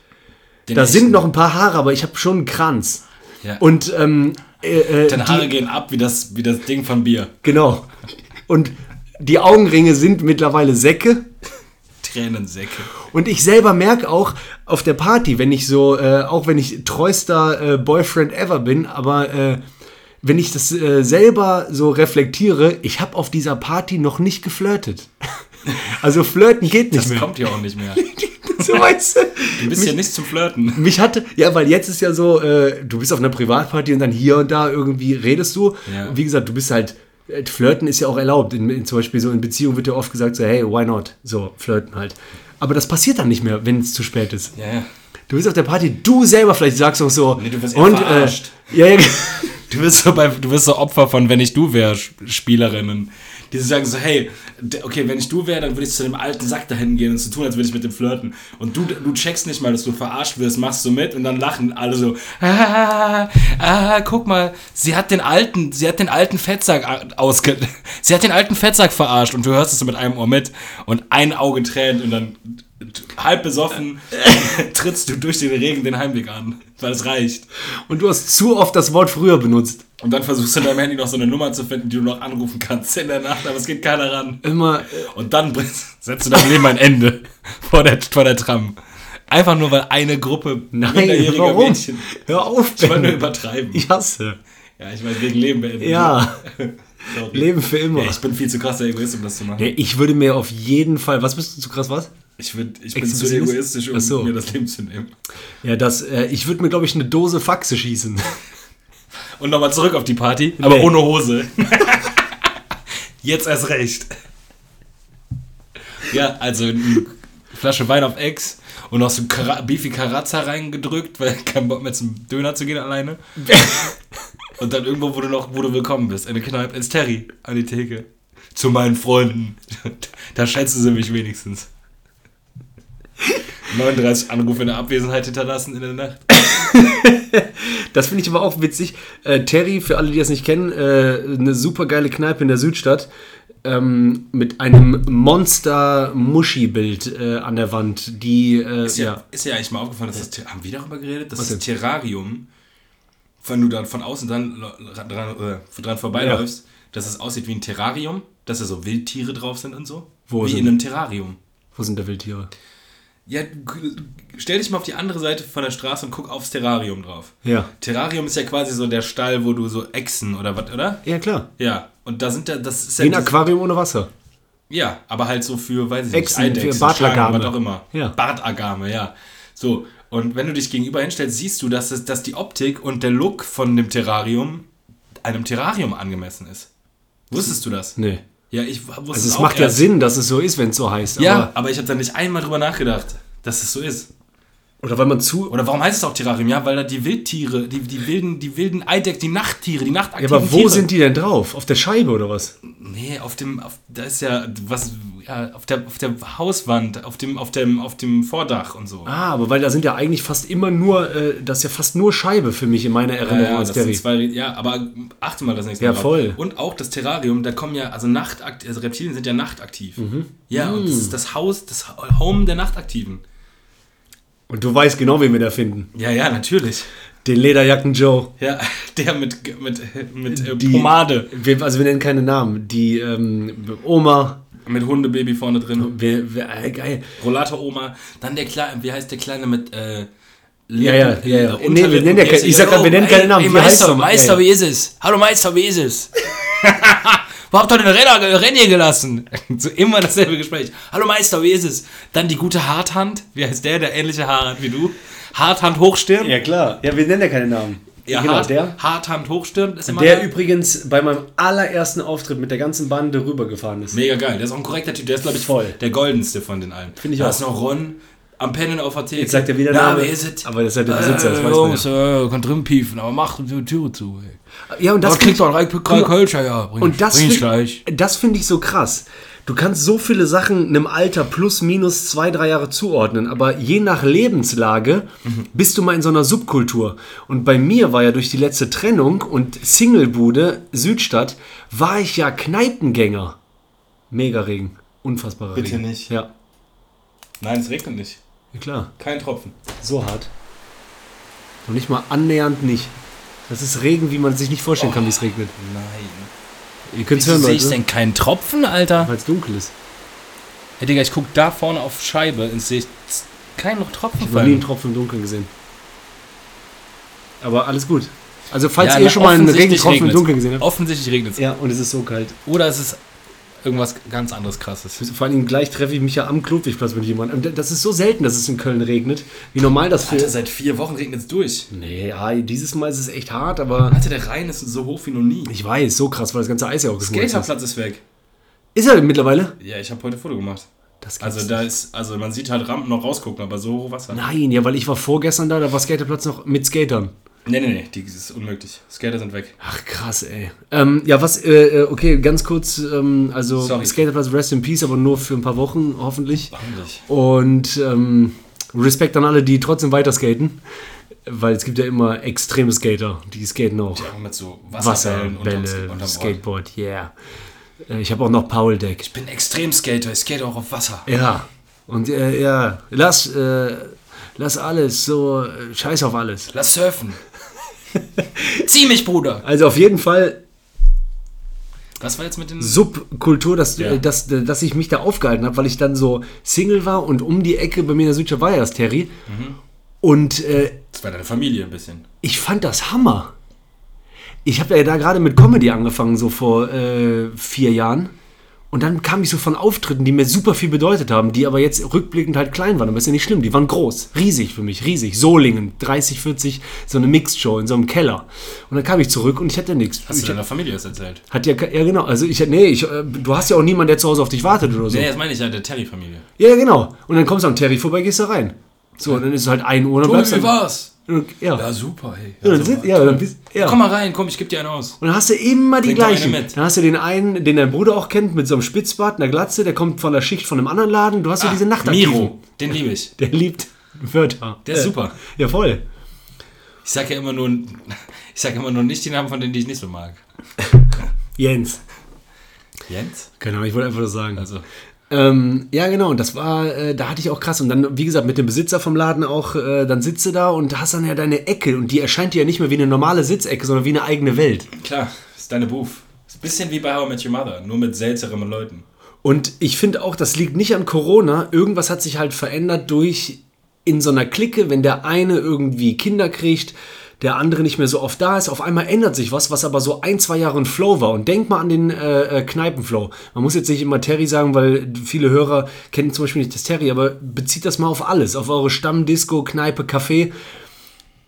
Den da echten. sind noch ein paar Haare, aber ich habe schon einen Kranz. Ja. Und ähm, äh, äh, Deine Haare die, gehen ab wie das, wie das Ding von Bier. genau. Und die Augenringe sind mittlerweile Säcke. Tränensäcke. Und ich selber merke auch auf der Party, wenn ich so, äh, auch wenn ich treuster äh, Boyfriend ever bin, aber äh, wenn ich das selber so reflektiere, ich habe auf dieser Party noch nicht geflirtet. Also flirten geht nicht Das mehr. kommt ja auch nicht mehr. So weißt du? Du bist ja nicht zum Flirten. Mich hatte, ja, weil jetzt ist ja so, äh, du bist auf einer Privatparty und dann hier und da irgendwie redest du. Ja. Und wie gesagt, du bist halt, äh, flirten ist ja auch erlaubt. In, in, zum Beispiel so in Beziehungen wird ja oft gesagt, so, hey, why not? So, flirten halt. Aber das passiert dann nicht mehr, wenn es zu spät ist. Ja, ja. Du bist auf der Party, du selber vielleicht sagst auch so. Nee, du wirst und, verarscht. Äh, ja, ja, Du bist so bei, du bist so Opfer von wenn ich du wäre Spielerinnen. Die sagen so, hey, okay, wenn ich du wäre, dann würde ich zu dem alten Sack da hinten gehen und so tun, als würde ich mit dem flirten. Und du, du checkst nicht mal, dass du verarscht wirst, machst du mit und dann lachen alle so, ah, ah, guck mal, sie hat den alten, sie hat den alten Fettsack a- ausge, sie hat den alten Fettsack verarscht und du hörst es so mit einem Ohr mit und ein Auge tränt und dann halb besoffen trittst du durch den Regen den Heimweg an, weil es reicht. und du hast zu oft das Wort früher benutzt. Und dann versuchst du in deinem Handy noch so eine Nummer zu finden, die du noch anrufen kannst in der Nacht, aber es geht keiner ran. Immer, äh, Und dann setzt du deinem Leben ein Ende vor der, vor der Tram. Einfach nur, weil eine Gruppe nein, minderjähriger warum? Mädchen. Hör auf, Ich wollte nur Ben. übertreiben. Ich hasse. Ja, ich meine, wegen Leben beenden. Ja, Sorry. Leben für immer. Ja, ich bin viel zu krasser Egoist, um das zu machen. Ja, ich würde mir auf jeden Fall, was bist du zu krass, was? Ich, würd, ich bin zu egoistisch, um so. mir das Leben zu nehmen. Ja, das, äh, ich würde mir, glaube ich, eine Dose Faxe schießen. Und nochmal zurück auf die Party, aber Nee. ohne Hose. Jetzt erst recht. Ja, also eine Flasche Wein auf Ex und noch so Kara Beefy Karazza reingedrückt, weil kein Bock mehr zum Döner zu gehen alleine. Und dann irgendwo, wo du noch, wo du willkommen bist, in der Kneipe, ins Terry, an die Theke. Zu meinen Freunden. Da schätzen sie mich wenigstens. 39 Anrufe in der Abwesenheit hinterlassen in der Nacht. Das finde ich aber auch witzig. Äh, Terry, für alle, die das nicht kennen, äh, eine super geile Kneipe in der Südstadt ähm, mit einem Monster-Muschi-Bild äh, an der Wand, die, äh, Ist ja, ja, ist ja eigentlich mal aufgefallen, dass das, haben wir darüber geredet? Das Was ist Terrarium, wenn du dann von außen dran, dran, äh, dran vorbeiläufst, dass es aussieht wie ein Terrarium, dass da so Wildtiere drauf sind und so. Wo wie in einem Terrarium. wo sind da Wildtiere? Ja, stell dich mal auf die andere Seite von der Straße und guck aufs Terrarium drauf. Ja. Terrarium ist ja quasi so der Stall, wo du so Echsen oder was, oder? Ja, klar. Ja. Und da sind da, das ist Wie ein ja. Aquarium ohne Wasser. Ja, aber halt so für, weiß ich Echsen, nicht, für Eidechsen, Bartagame. Schlangen, was auch immer. Ja. Bartagame, ja. So, und wenn du dich gegenüber hinstellst, siehst du, dass, es, dass die Optik und der Look von dem Terrarium einem Terrarium angemessen ist. Wusstest du das? Nee. Ja, ich wusste Also es auch macht ja. Sinn, dass es so ist, wenn es so heißt. Ja, Aber, aber ich habe da nicht einmal drüber nachgedacht, dass es so ist. Oder weil man zu. Oder warum heißt es auch Terrarium? Ja, weil da die Wildtiere, die, die wilden, die wilden Eideck, die Nachttiere, die Ja, nachtaktiven aber wo Tiere. sind die denn drauf? Auf der Scheibe oder was? Nee, auf dem, auf, da ist ja was, ja, auf der, auf der Hauswand, auf dem, auf dem, auf dem Vordach und so. Ah, aber weil da sind ja eigentlich fast immer nur, äh, das ist ja fast nur Scheibe für mich in meiner Ja, Erinnerung ja, als das zwei, ja, aber achte mal das nächste Ja, Mal. drauf. voll. Und auch das Terrarium, da kommen ja, also Nachtakt, also Reptilien sind ja nachtaktiv. Mhm. Ja, und das ist das Haus, das Home der Nachtaktiven. Und du weißt genau, wen wir da finden. Ja, ja, natürlich. Den Lederjacken Joe. Ja, der mit, mit, mit äh, Die- Pomade. Wir, also wir nennen keine Namen. Die ähm, Oma. Mit Hundebaby vorne drin. Wer, wer, äh, geil. Rollator-Oma. Dann der Kleine, wie heißt der Kleine mit, äh, Ja, ja, ja, ja. Nee, wir nennen ja keine- ich sag grad, wir nennen keine Namen. Ey, Wie heißt Meister, er? Meister, wie ist es? Hallo Meister, wie ist es? Wo habt ihr den Renner, Renn hier gelassen? So immer dasselbe Gespräch. Hallo Meister, wie ist es? Dann die gute Harthand. Wie heißt der? Der ähnliche Haarhand wie du. Harthand Hochstirn. Ja, klar. Ja, wir nennen ja keine Namen. Ja, genau, Hart, der. Harthand Hochstirn ist immer Der da. übrigens bei meinem allerersten Auftritt mit der ganzen Bande rübergefahren ist. Mega geil. Der ist auch ein korrekter Typ. Der ist, glaube ich, Voll. der goldenste von den allen. Find ich da auch. ist noch Ron am Pennen auf der Theke. Jetzt sagt er wieder Na, Name. wer ist es? Aber das ist ja der Besitzer, das weiß man Jungs, äh, kann drin piefen, aber mach die Türe zu. Ey. Ja, und das Das kriegt doch drei drei Kölscher, ja. Bring, Und das bring ich find- gleich. Das finde ich so krass. Du kannst so viele Sachen einem Alter plus minus zwei, drei Jahre zuordnen, aber je nach Lebenslage bist du mal in so einer Subkultur. Und bei mir war ja durch die letzte Trennung und Singlebude Südstadt, war ich ja Kneipengänger. Mega Regen. Unfassbarer Bitte Regen. nicht. Ja, Nein, es regnet nicht. Ja, klar. Kein Tropfen. So hart. Und nicht mal annähernd nicht. Das ist Regen, wie man sich nicht vorstellen kann, wie es regnet. Nein. Ihr könnt es hören, sehe ich Leute, denn keinen Tropfen, Alter? weil es dunkel ist. Hey, Digga, ich guck da vorne auf Scheibe und sehe keinen Tropfen Ich habe noch nie einen. Tropfen im Dunkeln gesehen. Aber alles gut. Also falls Ja, ihr na, schon mal einen Regentropfen im. Dunkeln gesehen habt. Offensichtlich regnet es. Ja, und es ist so kalt. Oder es ist irgendwas ganz anderes krasses. Vor allem gleich treffe ich mich ja am Klodwigplatz mit jemandem. Und das ist so selten, dass es in Köln regnet. Wie normal das für... Alter, seit vier Wochen regnet es durch. Nee, ja, dieses Mal ist es echt hart, aber... Alter, der Rhein ist so hoch wie noch nie. Ich weiß, so krass, weil das ganze Eis ja auch geschmolzen ist. Skaterplatz ist weg. Ist er mittlerweile? Ja, ich habe heute ein Foto gemacht. Also da ist, also man sieht halt Rampen noch rausgucken, aber so hoch Wasser. Nein, ja, weil ich war vorgestern da, da war Skaterplatz noch mit Skatern. Nee, nee, nee, die ist unmöglich. Skater sind weg. Ach krass, ey. Ähm, ja, was, äh, äh, okay, ganz kurz, ähm, also Sorry. Skaterplatz Rest in Peace, aber nur für ein paar Wochen, hoffentlich. Hoffentlich. Und ähm, Respekt an alle, die trotzdem weiter skaten, weil es gibt ja immer extreme Skater, die skaten auch. Ja, mit so Wasserbällen Wasserbälle, unterm. Skateboard, yeah. Äh, Ich habe auch noch Paul Deck. Ich bin Extremskater, ich skate auch auf Wasser. Ja. Und äh, ja, lass, äh, lass alles so, äh, scheiß auf alles. Lass surfen. Zieh mich, Bruder. Also auf jeden Fall Was war jetzt mit den... Subkultur, dass, Ja. äh, dass, äh, dass ich mich da aufgehalten habe, weil ich dann so Single war und um die Ecke bei mir in der Südstadt war ja das Terry. Mhm. Und äh, Das war deine Familie ein bisschen. ich fand das Hammer. Ich habe ja da gerade mit Comedy angefangen, so vor äh, vier Jahren. Und dann kam ich so von Auftritten, die mir super viel bedeutet haben, die aber jetzt rückblickend halt klein waren. Aber ist ja nicht schlimm. Die waren groß, riesig für mich, riesig. Solingen, 30, 40, so eine Mixed-Show in so einem Keller. Und dann kam ich zurück und ich hatte nichts. Hast Ich, du deiner Familie das erzählt? hat ja, ja genau. Also ich, nee, ich, äh, du hast ja auch niemanden, der zu Hause auf dich wartet oder so. Nee, das meine ich ja, der Terry-Familie. Ja, ja, genau. Und dann kommst du am Terry vorbei, gehst da rein. So, und dann ist es halt 1 Uhr und dann bleibst du. war's? Ja. Ja, super, hey. Ja, dann sind, ja, dann bist, ja. Komm mal rein, komm, ich geb dir einen aus. Und dann hast du immer die Bring gleichen. Dann hast du den einen, den dein Bruder auch kennt, mit so einem Spitzbart, einer Glatze, der kommt von der Schicht von einem anderen Laden. Du hast so Ah, diese Nachtaktiven. Miro. Den liebe ich. Der liebt Wörter. Der ist super. Ja, voll. Ich sage ja immer nur, ich sage immer nur nicht die Namen von denen, die ich nicht so mag. Jens. Jens? Genau, ich wollte einfach das sagen. Also, Ähm, ja, genau, und das war, äh, da hatte ich auch krass. Und dann, wie gesagt, mit dem Besitzer vom Laden auch, äh, dann sitzt du da und hast dann ja deine Ecke und die erscheint dir ja nicht mehr wie eine normale Sitzecke, sondern wie eine eigene Welt. klar, ist deine Booth. Ist ein bisschen wie bei How I Met Your Mother, nur mit seltsamen Leuten. Und ich finde auch, das liegt nicht an Corona. Irgendwas hat sich halt verändert durch in so einer Clique, wenn der eine irgendwie Kinder kriegt, der andere nicht mehr so oft da ist. Auf einmal ändert sich was, was aber so ein, zwei Jahre ein Flow war. Und denk mal an den äh, äh, Kneipenflow. Man muss jetzt nicht immer Terry sagen, weil viele Hörer kennen zum Beispiel nicht das Terry, aber bezieht das mal auf alles. Auf eure Stammdisco, Kneipe, Café.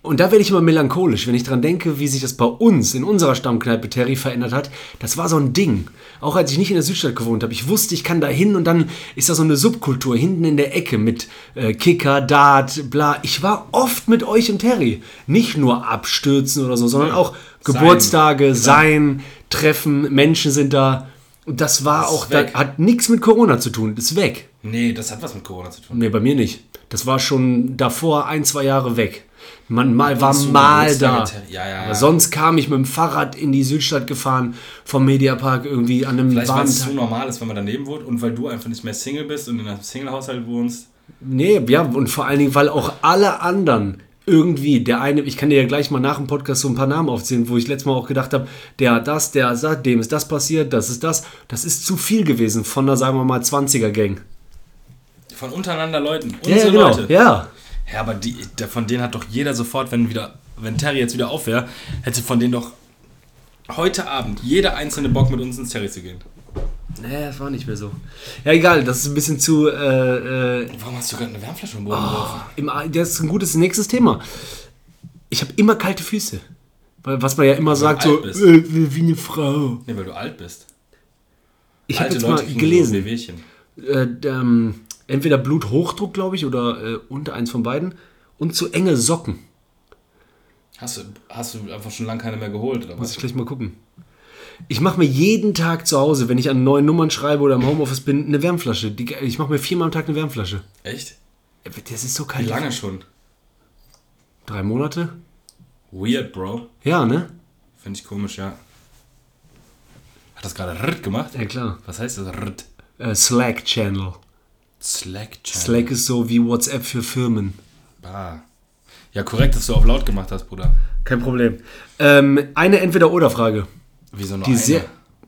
Und da werde ich immer melancholisch, wenn ich dran denke, wie sich das bei uns in unserer Stammkneipe Terry verändert hat. Das war so ein Ding. Auch als ich nicht in der Südstadt gewohnt habe. Ich wusste, ich kann da hin und dann ist da so eine Subkultur hinten in der Ecke mit äh, Kicker, Dart, bla. Ich war oft mit euch im Terry. Nicht nur abstürzen oder so, sondern auch Sein. Geburtstage, sein, Treffen, Menschen sind da. Und das war auch, da, weg. hat nichts mit Corona zu tun. Das ist weg. Nee, das hat was mit Corona zu tun. Nee, bei mir nicht. Das war schon davor ein, zwei Jahre weg. Man mal war mal da. Ja, ja, ja. sonst kam ich mit dem Fahrrad in die Südstadt gefahren, vom Mediapark irgendwie an einem Vielleicht weil warmen es zu Tag. normal ist, wenn man daneben wohnt und weil du einfach nicht mehr Single bist und in einem Single-Haushalt wohnst. Nee, ja, und vor allen Dingen, weil auch alle anderen irgendwie, der eine, ich kann dir ja gleich mal nach dem Podcast so ein paar Namen aufzählen, wo ich letztes Mal auch gedacht habe, der hat das, der sagt, dem ist das passiert, das ist das. Das ist zu viel gewesen von einer, sagen wir mal, 20er-Gang. Von untereinander Leuten. Ja, ja, Unsere genau. Leute. Ja. Ja, aber die, der, von denen hat doch jeder sofort, wenn wieder, wenn Terry jetzt wieder auf wäre, hätte von denen doch heute Abend jeder einzelne Bock mit uns ins Terry zu gehen. Nee, das war nicht mehr so. Ja, egal, das ist ein bisschen zu. Äh, äh, Warum hast du gerade eine Wärmflasche im Boden geworfen? im, das ist ein gutes nächstes Thema. Ich habe immer kalte Füße. Weil, was man ja immer sagt, so, bist. äh, wie eine Frau. Nee, weil du alt bist. Ich habe jetzt Leute mal gelesen. So äh, ähm, entweder Bluthochdruck, glaube ich, oder äh, unter eins von beiden. Und zu enge Socken. Hast du, hast du einfach schon lange keine mehr geholt, oder Muss ich gleich mal gucken. Ich mache mir jeden Tag zu Hause, wenn ich an neuen Nummern schreibe oder im Homeoffice bin, eine Wärmflasche. Die, ich mache mir viermal am Tag eine Wärmflasche. Echt? Das ist so Wie kalt. lange schon? Drei Monate? Weird, Bro. Ja, ne? Finde ich komisch, ja. Hat das gerade Rrt gemacht? Ja, klar. Was heißt das Rrt? Äh, Slack-Channel. Slack Channel. Slack ist so wie WhatsApp für Firmen. Ah. Ja, korrekt, dass du auf laut gemacht hast, Bruder. Kein Problem. Ähm, eine Entweder-Oder-Frage. Wieso nur Die eine? sehr.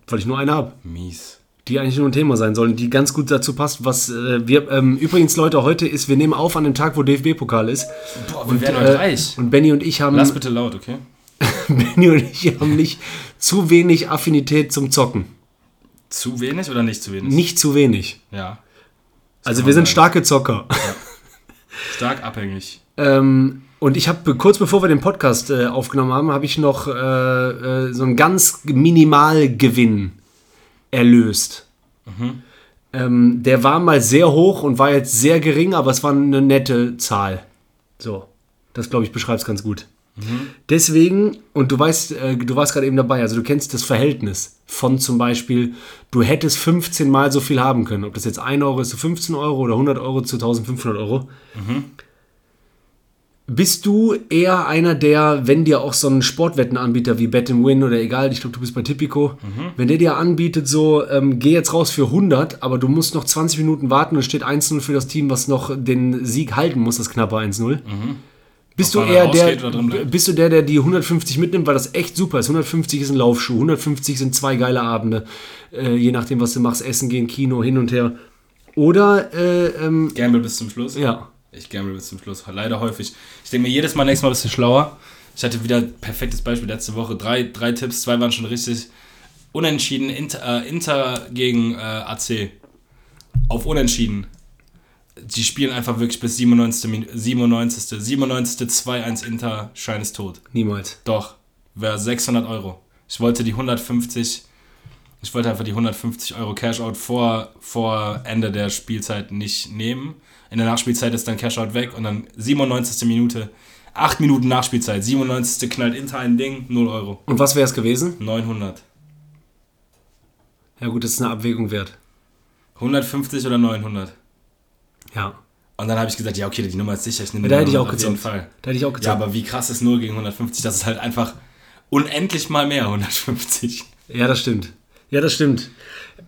Weil ich nur eine habe. Mies. Die eigentlich nur ein Thema sein sollen, die ganz gut dazu passt, was äh, wir. Ähm, übrigens, Leute, heute ist, wir nehmen auf an dem Tag, wo DFB-Pokal ist. Boah, wir werden heute Äh, reich. und Benny und ich haben. Lass bitte laut, okay? Benny und ich haben nicht zu wenig Affinität zum Zocken. Zu wenig oder nicht zu wenig? Nicht zu wenig. Ja. Also wir sind starke Zocker. Stark abhängig. Ähm, und ich habe kurz bevor wir den Podcast äh, aufgenommen haben, habe ich noch äh, äh, so einen ganz Minimalgewinn erlöst. Ähm, der war mal sehr hoch und war jetzt sehr gering, aber es war eine nette Zahl. So, das glaube ich beschreibt es ganz gut. Deswegen, und du weißt, äh, du warst gerade eben dabei, also du kennst das Verhältnis von zum Beispiel, du hättest 15 Mal so viel haben können. Ob das jetzt 1 Euro ist zu 15 Euro oder 100 Euro zu 1500 Euro. Bist du eher einer, der, wenn dir auch so ein Sportwettenanbieter wie Bet Win oder egal, ich glaube, du bist bei Tipico, wenn der dir anbietet, so, ähm, geh jetzt raus für 100, aber du musst noch 20 Minuten warten und steht 1-0 für das Team, was noch den Sieg halten muss, das knappe 1-0. Bist du eher der, bist du der, der die 150 mitnimmt, weil das echt super ist. 150 ist ein Laufschuh, 150 sind zwei geile Abende, äh, je nachdem, was du machst, essen gehen, Kino, hin und her. Oder, äh, ähm, Gamble bis zum Schluss? ja, Ich gamble bis zum Schluss. Leider häufig. Ich denke mir jedes Mal nächstes Mal ein bisschen schlauer. Ich hatte wieder ein perfektes Beispiel letzte Woche. Drei, drei Tipps, zwei waren schon richtig. Unentschieden, Inter, äh, Inter gegen äh, AC. Auf Unentschieden. Die spielen einfach wirklich bis 97. Min- 97. 97. 2-1 Inter, Schein ist tot. niemals. Doch, wäre 600 Euro. Ich wollte die 150, ich wollte einfach die 150 Euro Cashout vor, vor Ende der Spielzeit nicht nehmen. In der Nachspielzeit ist dann Cashout weg und dann 97. Minute, 8 Minuten Nachspielzeit, 97. knallt Inter ein Ding, 0 Euro. Und was wäre es gewesen? 900. Ja gut, das ist eine Abwägung wert. 150 oder 900? Ja. Und dann habe ich gesagt, ja, okay, die Nummer ist sicher, ich nehme Ja, da die hätte ich Nummer auch auf jeden. Fall. Da hätte ich auch Ja, gezockt. aber wie krass ist 0 gegen 150? Das ist halt einfach unendlich mal mehr, 150. Ja, das stimmt. Ja, das stimmt.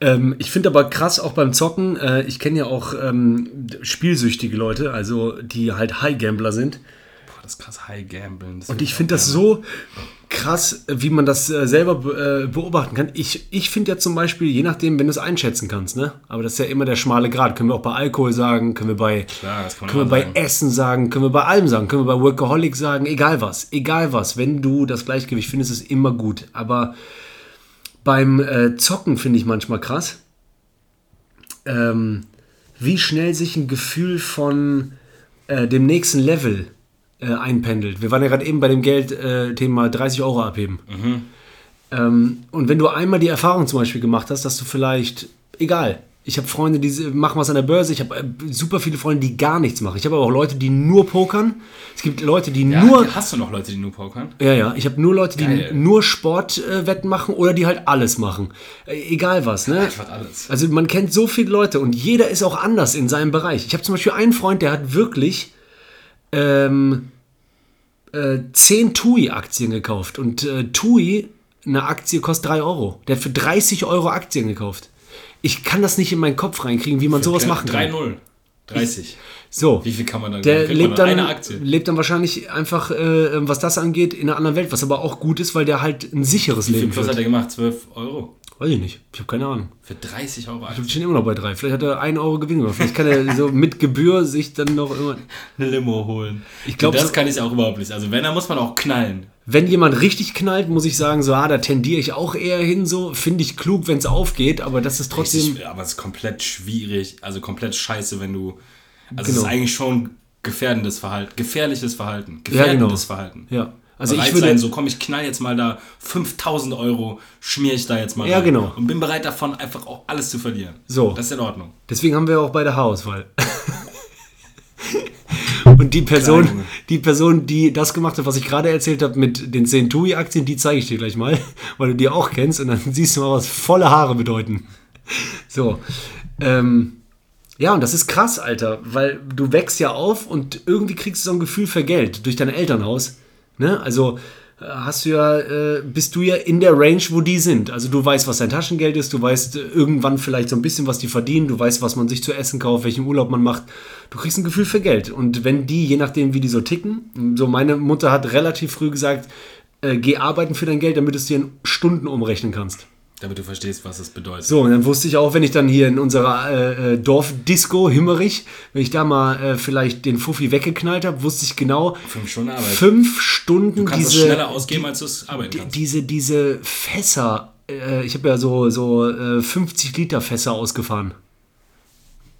Ähm, ich finde aber krass auch beim Zocken, äh, ich kenne ja auch ähm, spielsüchtige Leute, also die halt High-Gambler sind. Boah, das ist krass High Gamblen. Und ich finde das so krass, wie man das äh, selber be äh, beobachten kann. Ich, ich finde ja zum Beispiel, je nachdem, wenn du es einschätzen kannst, ne? Aber das ist ja immer der schmale Grad. Können wir auch bei Alkohol sagen, können wir bei, Klar, können wir bei sagen. Essen sagen, können wir bei allem sagen, können wir bei Workaholic sagen, egal was, egal was. Wenn du das Gleichgewicht findest, ist immer gut. Aber beim äh, Zocken finde ich manchmal krass, ähm, wie schnell sich ein Gefühl von äh, dem nächsten Level äh, einpendelt. Wir waren ja gerade eben bei dem Geldthema 30 Euro abheben. Ähm, und wenn du einmal die Erfahrung zum Beispiel gemacht hast, dass du vielleicht, egal, ich habe Freunde, die machen was an der Börse, ich habe äh, super viele Freunde, die gar nichts machen. Ich habe aber auch Leute, die nur pokern. Es gibt Leute, die Ja, nur hast du noch Leute, die nur pokern? ja, ja. Ich habe nur Leute, die Geil. nur Sportwetten machen oder die halt alles machen. Äh, egal was, ne? Einfach alles. Also man kennt so viele Leute und jeder ist auch anders in seinem Bereich. Ich habe zum Beispiel einen Freund, der hat wirklich ähm, äh, 10 TUI-Aktien gekauft. Und äh, TUI, eine Aktie kostet 3 Euro. Der hat für 30 Euro Aktien gekauft. Ich kann das nicht in meinen Kopf reinkriegen, wie man sowas machen kann. 3-0. 30. So. Wie viel kann man dann Der lebt dann, Eine Aktie. lebt dann wahrscheinlich einfach, äh, was das angeht, in einer anderen Welt, was aber auch gut ist, weil der halt ein sicheres Wie viel Leben hat führt. er gemacht? 12 Euro. Weiß ich nicht. Ich habe keine Ahnung. Für 30 Euro Ich Aktie. bin immer noch bei drei. Vielleicht hat er einen Euro Gewinn gemacht. Vielleicht kann er so mit Gebühr sich dann noch immer. Eine Limo holen. Ich glaub, das so- kann ich auch überhaupt nicht. Also wenn, dann muss man auch knallen. Wenn jemand richtig knallt, muss ich sagen, so, ah, da tendiere ich auch eher hin, so. Finde ich klug, wenn es aufgeht, aber das ist trotzdem. Richtig, aber es ist komplett schwierig, also komplett scheiße, wenn du. Also es Genau. ist eigentlich schon gefährdendes Verhalten, gefährliches Verhalten, gefährdendes Verhalten. Ja. Also Bereit ich würde. sein, so komm, ich knall jetzt mal da 5000 Euro, schmier ich da jetzt mal Ja, rein. genau. Und bin bereit davon, einfach auch alles zu verlieren. So. Das ist in Ordnung. Deswegen haben wir auch bei der Haarauswahl. Und die Person, die Person, die das gemacht hat, was ich gerade erzählt habe mit den 10 TUI-Aktien, die zeige ich dir gleich mal, weil du die auch kennst und dann siehst du mal, was volle Haare bedeuten. So. Ähm, ja, und das ist krass, Alter, weil du wächst ja auf und irgendwie kriegst du so ein Gefühl für Geld durch dein Elternhaus. Ne? Also hast du ja, äh, bist du ja in der Range, wo die sind. Also du weißt, was dein Taschengeld ist, du weißt äh, irgendwann vielleicht so ein bisschen, was die verdienen, du weißt, was man sich zu essen kauft, welchen Urlaub man macht. Du kriegst ein Gefühl für Geld. Und wenn die, je nachdem, wie die so ticken, so meine Mutter hat relativ früh gesagt, äh, geh arbeiten für dein Geld, damit du es dir in Stunden umrechnen kannst. Damit du verstehst, was es bedeutet. So, und dann wusste ich auch, wenn ich dann hier in unserer äh, äh, Dorfdisco Himmerich, wenn ich da mal äh, vielleicht den Fuffi weggeknallt habe, wusste ich genau, Fünf Stunden Arbeit. fünf Stunden du kannst diese, es schneller ausgeben, als du es arbeiten kannst. diese, diese Fässer, äh, ich habe ja so, so äh, 50 Liter Fässer ausgefahren.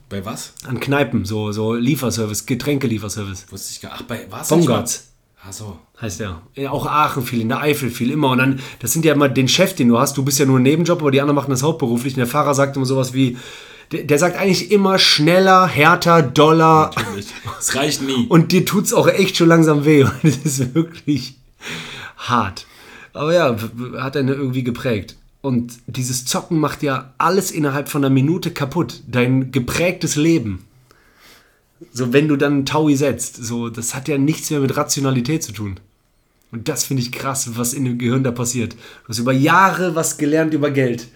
Bei was? An Kneipen, so, so Lieferservice, Getränkelieferservice. Wusste ich gar Ach, bei was? Bongarts. Ach so. heißt er. Ja, auch Aachen viel, in der Eifel viel, immer. Und dann, das sind ja immer den Chef, den du hast. Du bist ja nur ein Nebenjob, aber die anderen machen das hauptberuflich. Und der Fahrer sagt immer sowas wie, der, der sagt eigentlich immer schneller, härter, doller. Natürlich. Es reicht nie. Und dir tut's auch echt schon langsam weh. Und das ist wirklich hart. Aber ja, hat einen irgendwie geprägt. Und dieses Zocken macht ja alles innerhalb von einer Minute kaputt. Dein geprägtes Leben. So, wenn du dann einen Taui setzt, so, das hat ja nichts mehr mit Rationalität zu tun. Und das finde ich krass, was in dem Gehirn da passiert. Du hast über Jahre was gelernt über Geld.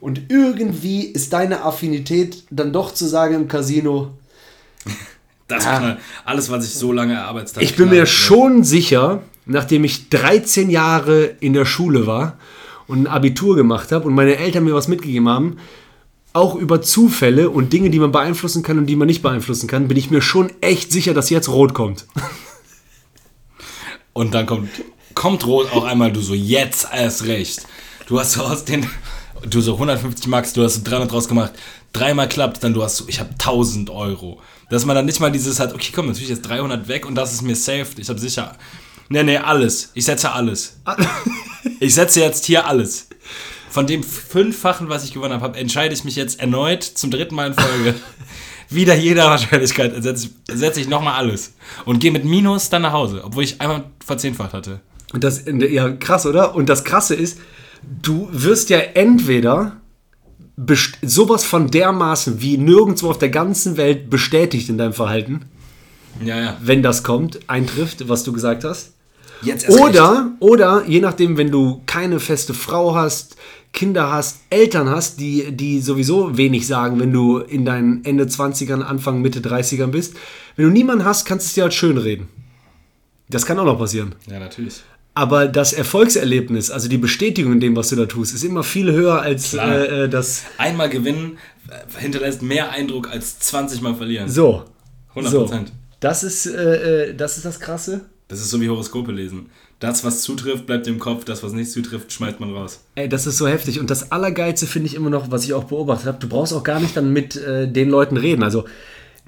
Und irgendwie ist deine Affinität dann doch zu sagen im Casino, Das knallt. Alles, was ich so lange erarbeitet habe. Ich bin mir knallt. schon sicher, nachdem ich 13 Jahre in der Schule war und ein Abitur gemacht habe und meine Eltern mir was mitgegeben haben, auch über Zufälle und Dinge, die man beeinflussen kann und die man nicht beeinflussen kann, bin ich mir schon echt sicher, dass jetzt rot kommt. Und dann kommt, kommt Rot auch einmal, du so, jetzt erst recht. Du hast so aus den, du so 150 Max, du hast so 300 draus gemacht. Dreimal klappt, dann du hast so, ich habe 1000 Euro. Dass man dann nicht mal dieses hat, okay, komm, natürlich jetzt 300 weg und das ist mir safe. Ich habe sicher, nee, nee, alles. Ich setze alles. Ich setze jetzt hier alles. Von dem fünffachen, was ich gewonnen habe, entscheide ich mich jetzt erneut zum dritten Mal in Folge. Wieder jeder Wahrscheinlichkeit setze ich, setze ich nochmal alles. Und gehe mit Minus dann nach Hause, obwohl ich einmal verzehnfacht hatte. Und das, ja, krass, oder? Und das Krasse ist, du wirst ja entweder sowas von dermaßen wie nirgendwo auf der ganzen Welt bestätigt in deinem Verhalten, Ja, ja. wenn das kommt, eintrifft, was du gesagt hast. Jetzt Oder, oder je nachdem, wenn du keine feste Frau hast, Kinder hast, Eltern hast, die, die sowieso wenig sagen, wenn du in deinen Ende 20ern, Anfang, Mitte 30ern bist. Wenn du niemanden hast, kannst du es dir halt schön reden. Das kann auch noch passieren. Ja, natürlich. Aber das Erfolgserlebnis, also die Bestätigung in dem, was du da tust, ist immer viel höher als äh, äh, das. Einmal gewinnen äh, hinterlässt mehr Eindruck als 20 Mal verlieren. So. 100 So. Prozent. Das ist, äh, äh, das ist das Krasse. Das ist so wie Horoskope lesen. Das, was zutrifft, bleibt im Kopf. Das, was nicht zutrifft, schmeißt man raus. Ey, das ist so heftig. Und das Allergeilste finde ich immer noch, was ich auch beobachtet habe, du brauchst auch gar nicht dann mit äh, den Leuten reden. Also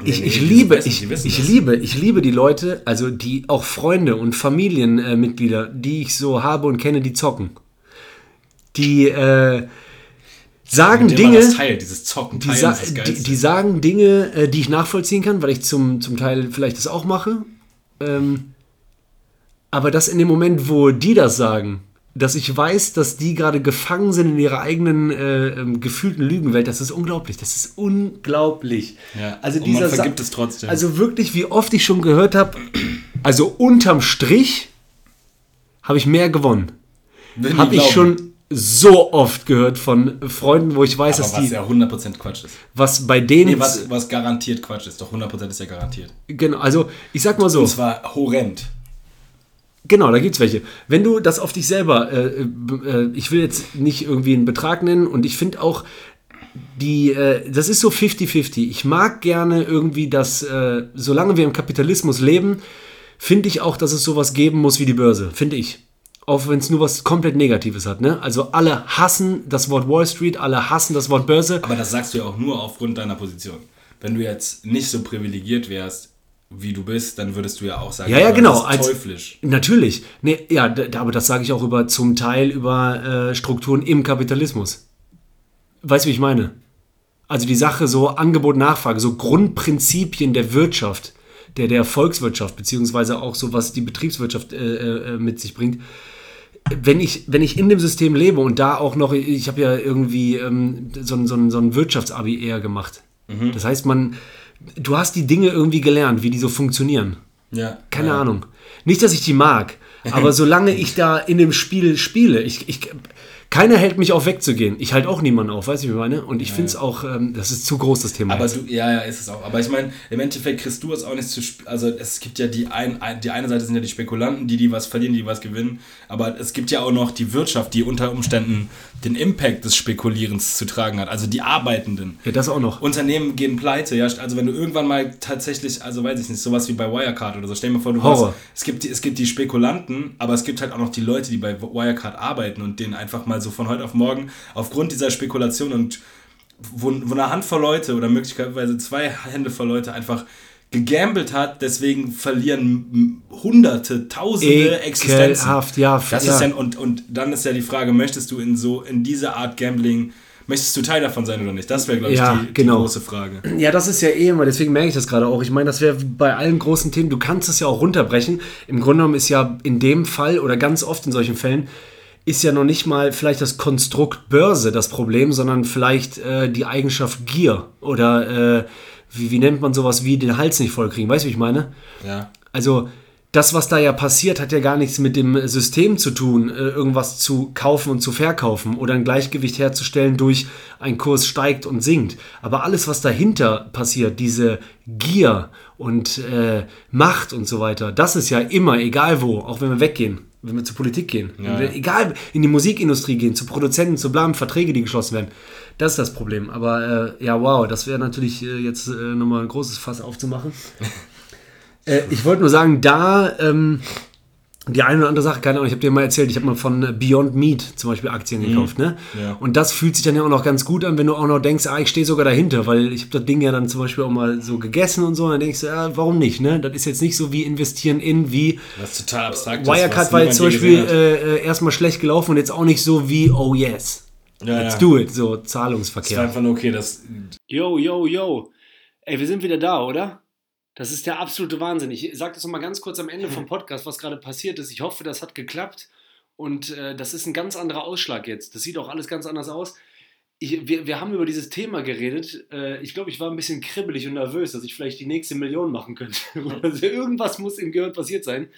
ich, nee, ich liebe, wissen- ich, ich das. liebe, ich liebe die Leute, also die auch Freunde und Familienmitglieder, äh, die ich so habe und kenne, die zocken. Die äh, sagen Dinge. das teilt, dieses Zocken, Die, sa die, die sagen Dinge, äh, die ich nachvollziehen kann, weil ich zum, zum Teil vielleicht das auch mache. Ähm, aber das in dem Moment, wo die das sagen, dass ich weiß, dass die gerade gefangen sind in ihrer eigenen äh, ähm, gefühlten Lügenwelt, das ist unglaublich. Das ist unglaublich. Ja, Also und man dieser Sa- vergibt es trotzdem. Also wirklich, wie oft ich schon gehört habe, also unterm Strich habe ich mehr gewonnen. Habe ich schon so oft gehört von Freunden, wo ich weiß, Aber dass was die, ja 100% Quatsch ist. was bei denen, Nee, was, was garantiert Quatsch ist. Doch 100% ist ja garantiert. genau, also ich sag mal so, Und zwar horrend. Genau, da gibt's welche. Wenn du das auf dich selber, äh, äh, ich will jetzt nicht irgendwie einen Betrag nennen und ich finde auch, die, äh, das ist so 50-50. Ich mag gerne irgendwie, dass, äh, solange wir im Kapitalismus leben, finde ich auch, dass es sowas geben muss wie die Börse, finde ich. Auch wenn es nur was komplett Negatives hat. Ne? Also alle hassen das Wort Wall Street, alle hassen das Wort Börse. Aber das sagst du ja auch nur aufgrund deiner Position. Wenn du jetzt nicht so privilegiert wärst, wie du bist, dann würdest du ja auch sagen, Ja, ja, genau, Das ist als- teuflisch. Natürlich. Nee, ja, da, aber das sage ich auch über zum Teil über äh, Strukturen im Kapitalismus. Weißt du, wie ich meine? Also die Sache so Angebot, Nachfrage, so Grundprinzipien der Wirtschaft, der, der Volkswirtschaft, beziehungsweise auch so, was die Betriebswirtschaft äh, äh, mit sich bringt. Wenn ich, wenn ich in dem System lebe und da auch noch, ich habe ja irgendwie ähm, so, so, so ein Wirtschaftsabi eher gemacht. Das heißt, man, du hast die Dinge irgendwie gelernt, wie die so funktionieren. Ja. Keine ja. Ahnung. Nicht, dass ich die mag, aber solange ich da in dem Spiel spiele, ich, ich, keiner hält mich auf wegzugehen. Ich halte auch niemanden auf, weißt du, wie ich meine? Und ich finde es auch, ähm, das ist zu groß, das Thema. Aber jetzt. du, ja, ja, ist es auch. Aber ich meine, im Endeffekt kriegst du es auch nicht zu Also es gibt ja die ein, die eine Seite sind ja die Spekulanten, die, die was verlieren, die was gewinnen. Aber es gibt ja auch noch die Wirtschaft, die unter Umständen den Impact des Spekulierens zu tragen hat. Also die Arbeitenden. ja, das auch noch. Unternehmen gehen pleite, ja. Also wenn du irgendwann mal tatsächlich, also weiß ich nicht, sowas wie bei Wirecard oder so, stell dir mal vor, du Horror. hast, es gibt, die- es gibt die Spekulanten, aber es gibt halt auch noch die Leute, die bei Wirecard arbeiten und denen einfach mal so von heute auf morgen aufgrund dieser Spekulation und wo, wo eine Handvoll Leute oder möglicherweise zwei Hände voll Leute einfach gegambelt hat, deswegen verlieren Hunderte, Tausende Existenzen. Ekelhaft, ja. Das ja. ist ja, und, und dann ist ja die Frage, möchtest du in so, in dieser Art Gambling, möchtest du Teil davon sein oder nicht? Das wäre, glaube ich, Ja, die, genau. die große Frage. Ja, das ist ja eh immer, deswegen merke ich das gerade auch. Ich meine, das wäre bei allen großen Themen, du kannst es ja auch runterbrechen. Im Grunde genommen ist ja in dem Fall oder ganz oft in solchen Fällen ist ja noch nicht mal vielleicht das Konstrukt Börse das Problem, sondern vielleicht äh, die Eigenschaft Gier oder äh, wie, wie nennt man sowas wie den Hals nicht vollkriegen. Weißt du, wie ich meine? Ja. Also das, was da ja passiert, hat ja gar nichts mit dem System zu tun, äh, irgendwas zu kaufen und zu verkaufen oder ein Gleichgewicht herzustellen durch ein Kurs steigt und sinkt. Aber alles, was dahinter passiert, diese Gier und äh, Macht und so weiter, das ist ja immer, egal wo, auch wenn wir weggehen, wenn wir zur Politik gehen, wenn wir, ja. egal in die Musikindustrie gehen, zu Produzenten, zu Blamen, Verträge, die geschlossen werden. Das ist das Problem. Aber äh, ja, wow, das wäre natürlich äh, jetzt äh, nochmal ein großes Fass aufzumachen. Äh, ich wollte nur sagen, da ähm, die eine oder andere Sache, keine Ahnung, ich habe dir mal erzählt, ich habe mal von Beyond Meat zum Beispiel Aktien gekauft, ne? Ja. Und das fühlt sich dann ja auch noch ganz gut an, wenn du auch noch denkst, ah, ich stehe sogar dahinter, weil ich habe das Ding ja dann zum Beispiel auch mal so gegessen und so, und dann denkst du, ja, warum nicht, ne? Das ist jetzt nicht so wie investieren in, wie Was total abstrakt ist. Wirecard was war jetzt zum Beispiel äh, äh, erstmal schlecht gelaufen und jetzt auch nicht so wie, oh yes, ja, let's ja. do it, so Es war Zahlungsverkehr. einfach nur okay, das. Yo, yo, yo. Ey, wir sind wieder da, oder? Das ist der absolute Wahnsinn. Ich sage das nochmal ganz kurz am Ende vom Podcast, was gerade passiert ist. Ich hoffe, das hat geklappt. Und äh, das ist ein ganz anderer Ausschlag jetzt. Das sieht auch alles ganz anders aus. ich, wir, wir haben über dieses Thema geredet. Äh, ich glaube, ich war ein bisschen kribbelig und nervös, dass ich vielleicht die nächste Million machen könnte. also irgendwas muss im Gehirn passiert sein.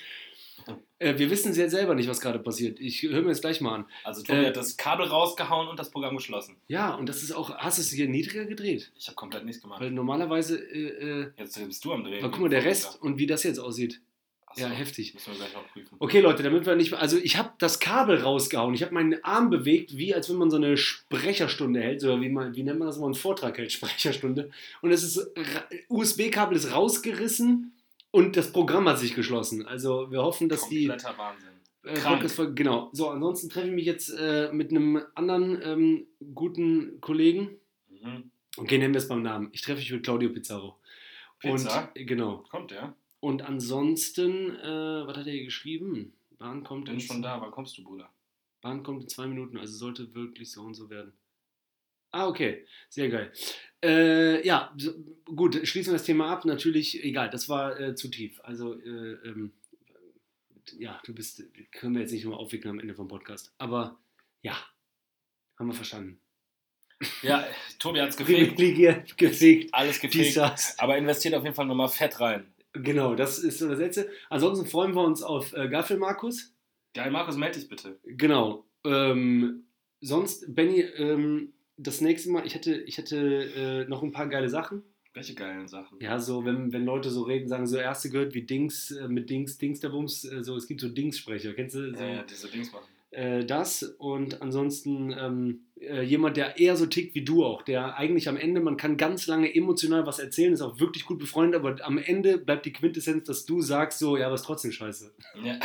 Äh, wir wissen jetzt selber nicht, was gerade passiert. Ich höre mir das gleich mal an. Also Tobi Äh, hat das Kabel rausgehauen und das Programm geschlossen. Ja, und das ist auch. Hast du es hier niedriger gedreht? Ich habe komplett nichts gemacht. Weil normalerweise. Äh, äh, Jetzt bist du am Drehen. aber guck mal, der Rest und wie das jetzt aussieht. Achso, Ja, heftig. Müssen wir gleich noch prüfen. Okay, Leute, damit wir nicht. Also, ich habe das Kabel rausgehauen. Ich habe meinen Arm bewegt, wie als wenn man so eine Sprecherstunde hält. Oder wie, man, wie nennt man das, wenn man einen Vortrag hält? Sprecherstunde. Und es ist. ra- USB-Kabel ist rausgerissen und das Programm hat sich geschlossen. Also, wir hoffen, dass die. Kompletter Wahnsinn. Äh, Krank. Genau. So, ansonsten treffe ich mich jetzt äh, mit einem anderen ähm, guten Kollegen. Mhm. Okay, nennen wir es beim Namen. Ich treffe mich mit Claudio Pizarro. Pizza? Und, genau. Kommt der? Und ansonsten, äh, was hat er hier geschrieben? Bahn kommt, Bin in, schon da. Wann kommst du, Bruder? Bahn kommt in zwei Minuten, also sollte wirklich so und so werden. Ah, okay. Sehr geil. Äh, ja, so, gut, schließen wir das Thema ab. Natürlich, egal, das war äh, zu tief. Also, äh, ähm, ja, du bist, können wir jetzt nicht nochmal aufwickeln am Ende vom Podcast. Aber ja, haben wir verstanden. Ja, Tobi gefegt. Privilegiert, gefegt. Alles gefegt. Aber investiert auf jeden Fall nochmal fett rein. Genau, das ist so das Letzte. Ansonsten freuen wir uns auf äh, Gaffel Markus. Geil, Markus, melde dich bitte. Genau. Ähm, sonst, Benny, ähm, das nächste Mal, ich hätte, ich hätte äh, noch ein paar geile Sachen. Welche geilen Sachen? Ja, so, wenn, wenn Leute so reden, sagen so, erste gehört wie Dings, äh, mit Dings, Dings der Bums, äh, so, es gibt so Dings-Sprecher, kennst du? So, Ja, ja, diese Dings machen. äh, das und ansonsten ähm, äh, jemand, der eher so tickt wie du auch, der eigentlich am Ende, man kann ganz lange emotional was erzählen, ist auch wirklich gut befreundet, aber am Ende bleibt die Quintessenz, dass du sagst so, ja, ist trotzdem scheiße. Ja.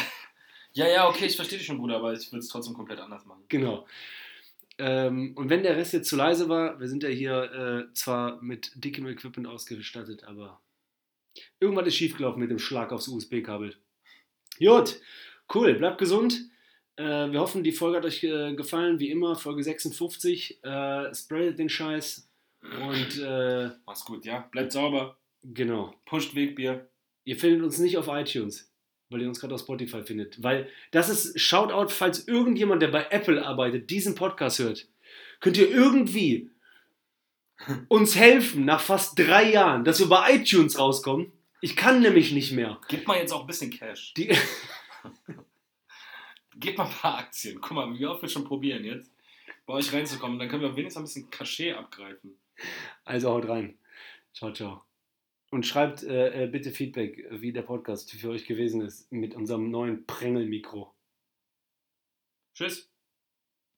ja, ja, okay, ich verstehe dich schon, Bruder, aber ich würde es trotzdem komplett anders machen. Genau. Ähm, und wenn der Rest jetzt zu leise war, wir sind ja hier äh, zwar mit dickem Equipment ausgestattet, aber irgendwas ist schiefgelaufen mit dem Schlag aufs USB-Kabel. Gut, cool, bleibt gesund. Äh, wir hoffen, die Folge hat euch äh, gefallen, wie immer, Folge 56. Äh, spreadet den Scheiß und äh, Mach's gut, ja? Bleibt sauber. genau. Pusht Wegbier. Ihr findet uns nicht auf iTunes, weil ihr uns gerade auf Spotify findet. Weil das ist Shoutout, falls irgendjemand, der bei Apple arbeitet, diesen Podcast hört. Könnt ihr irgendwie uns helfen, nach fast drei Jahren, dass wir bei iTunes rauskommen? Ich kann nämlich nicht mehr. Gib mal jetzt auch ein bisschen Cash. Die, Gib mal ein paar Aktien. Guck mal, wie oft wir schon probieren jetzt, bei euch reinzukommen. Dann können wir wenigstens ein bisschen Cachet abgreifen. also haut rein. Ciao, ciao. Und schreibt äh, äh, bitte Feedback, wie der Podcast für euch gewesen ist mit unserem neuen Prängelmikro. Tschüss.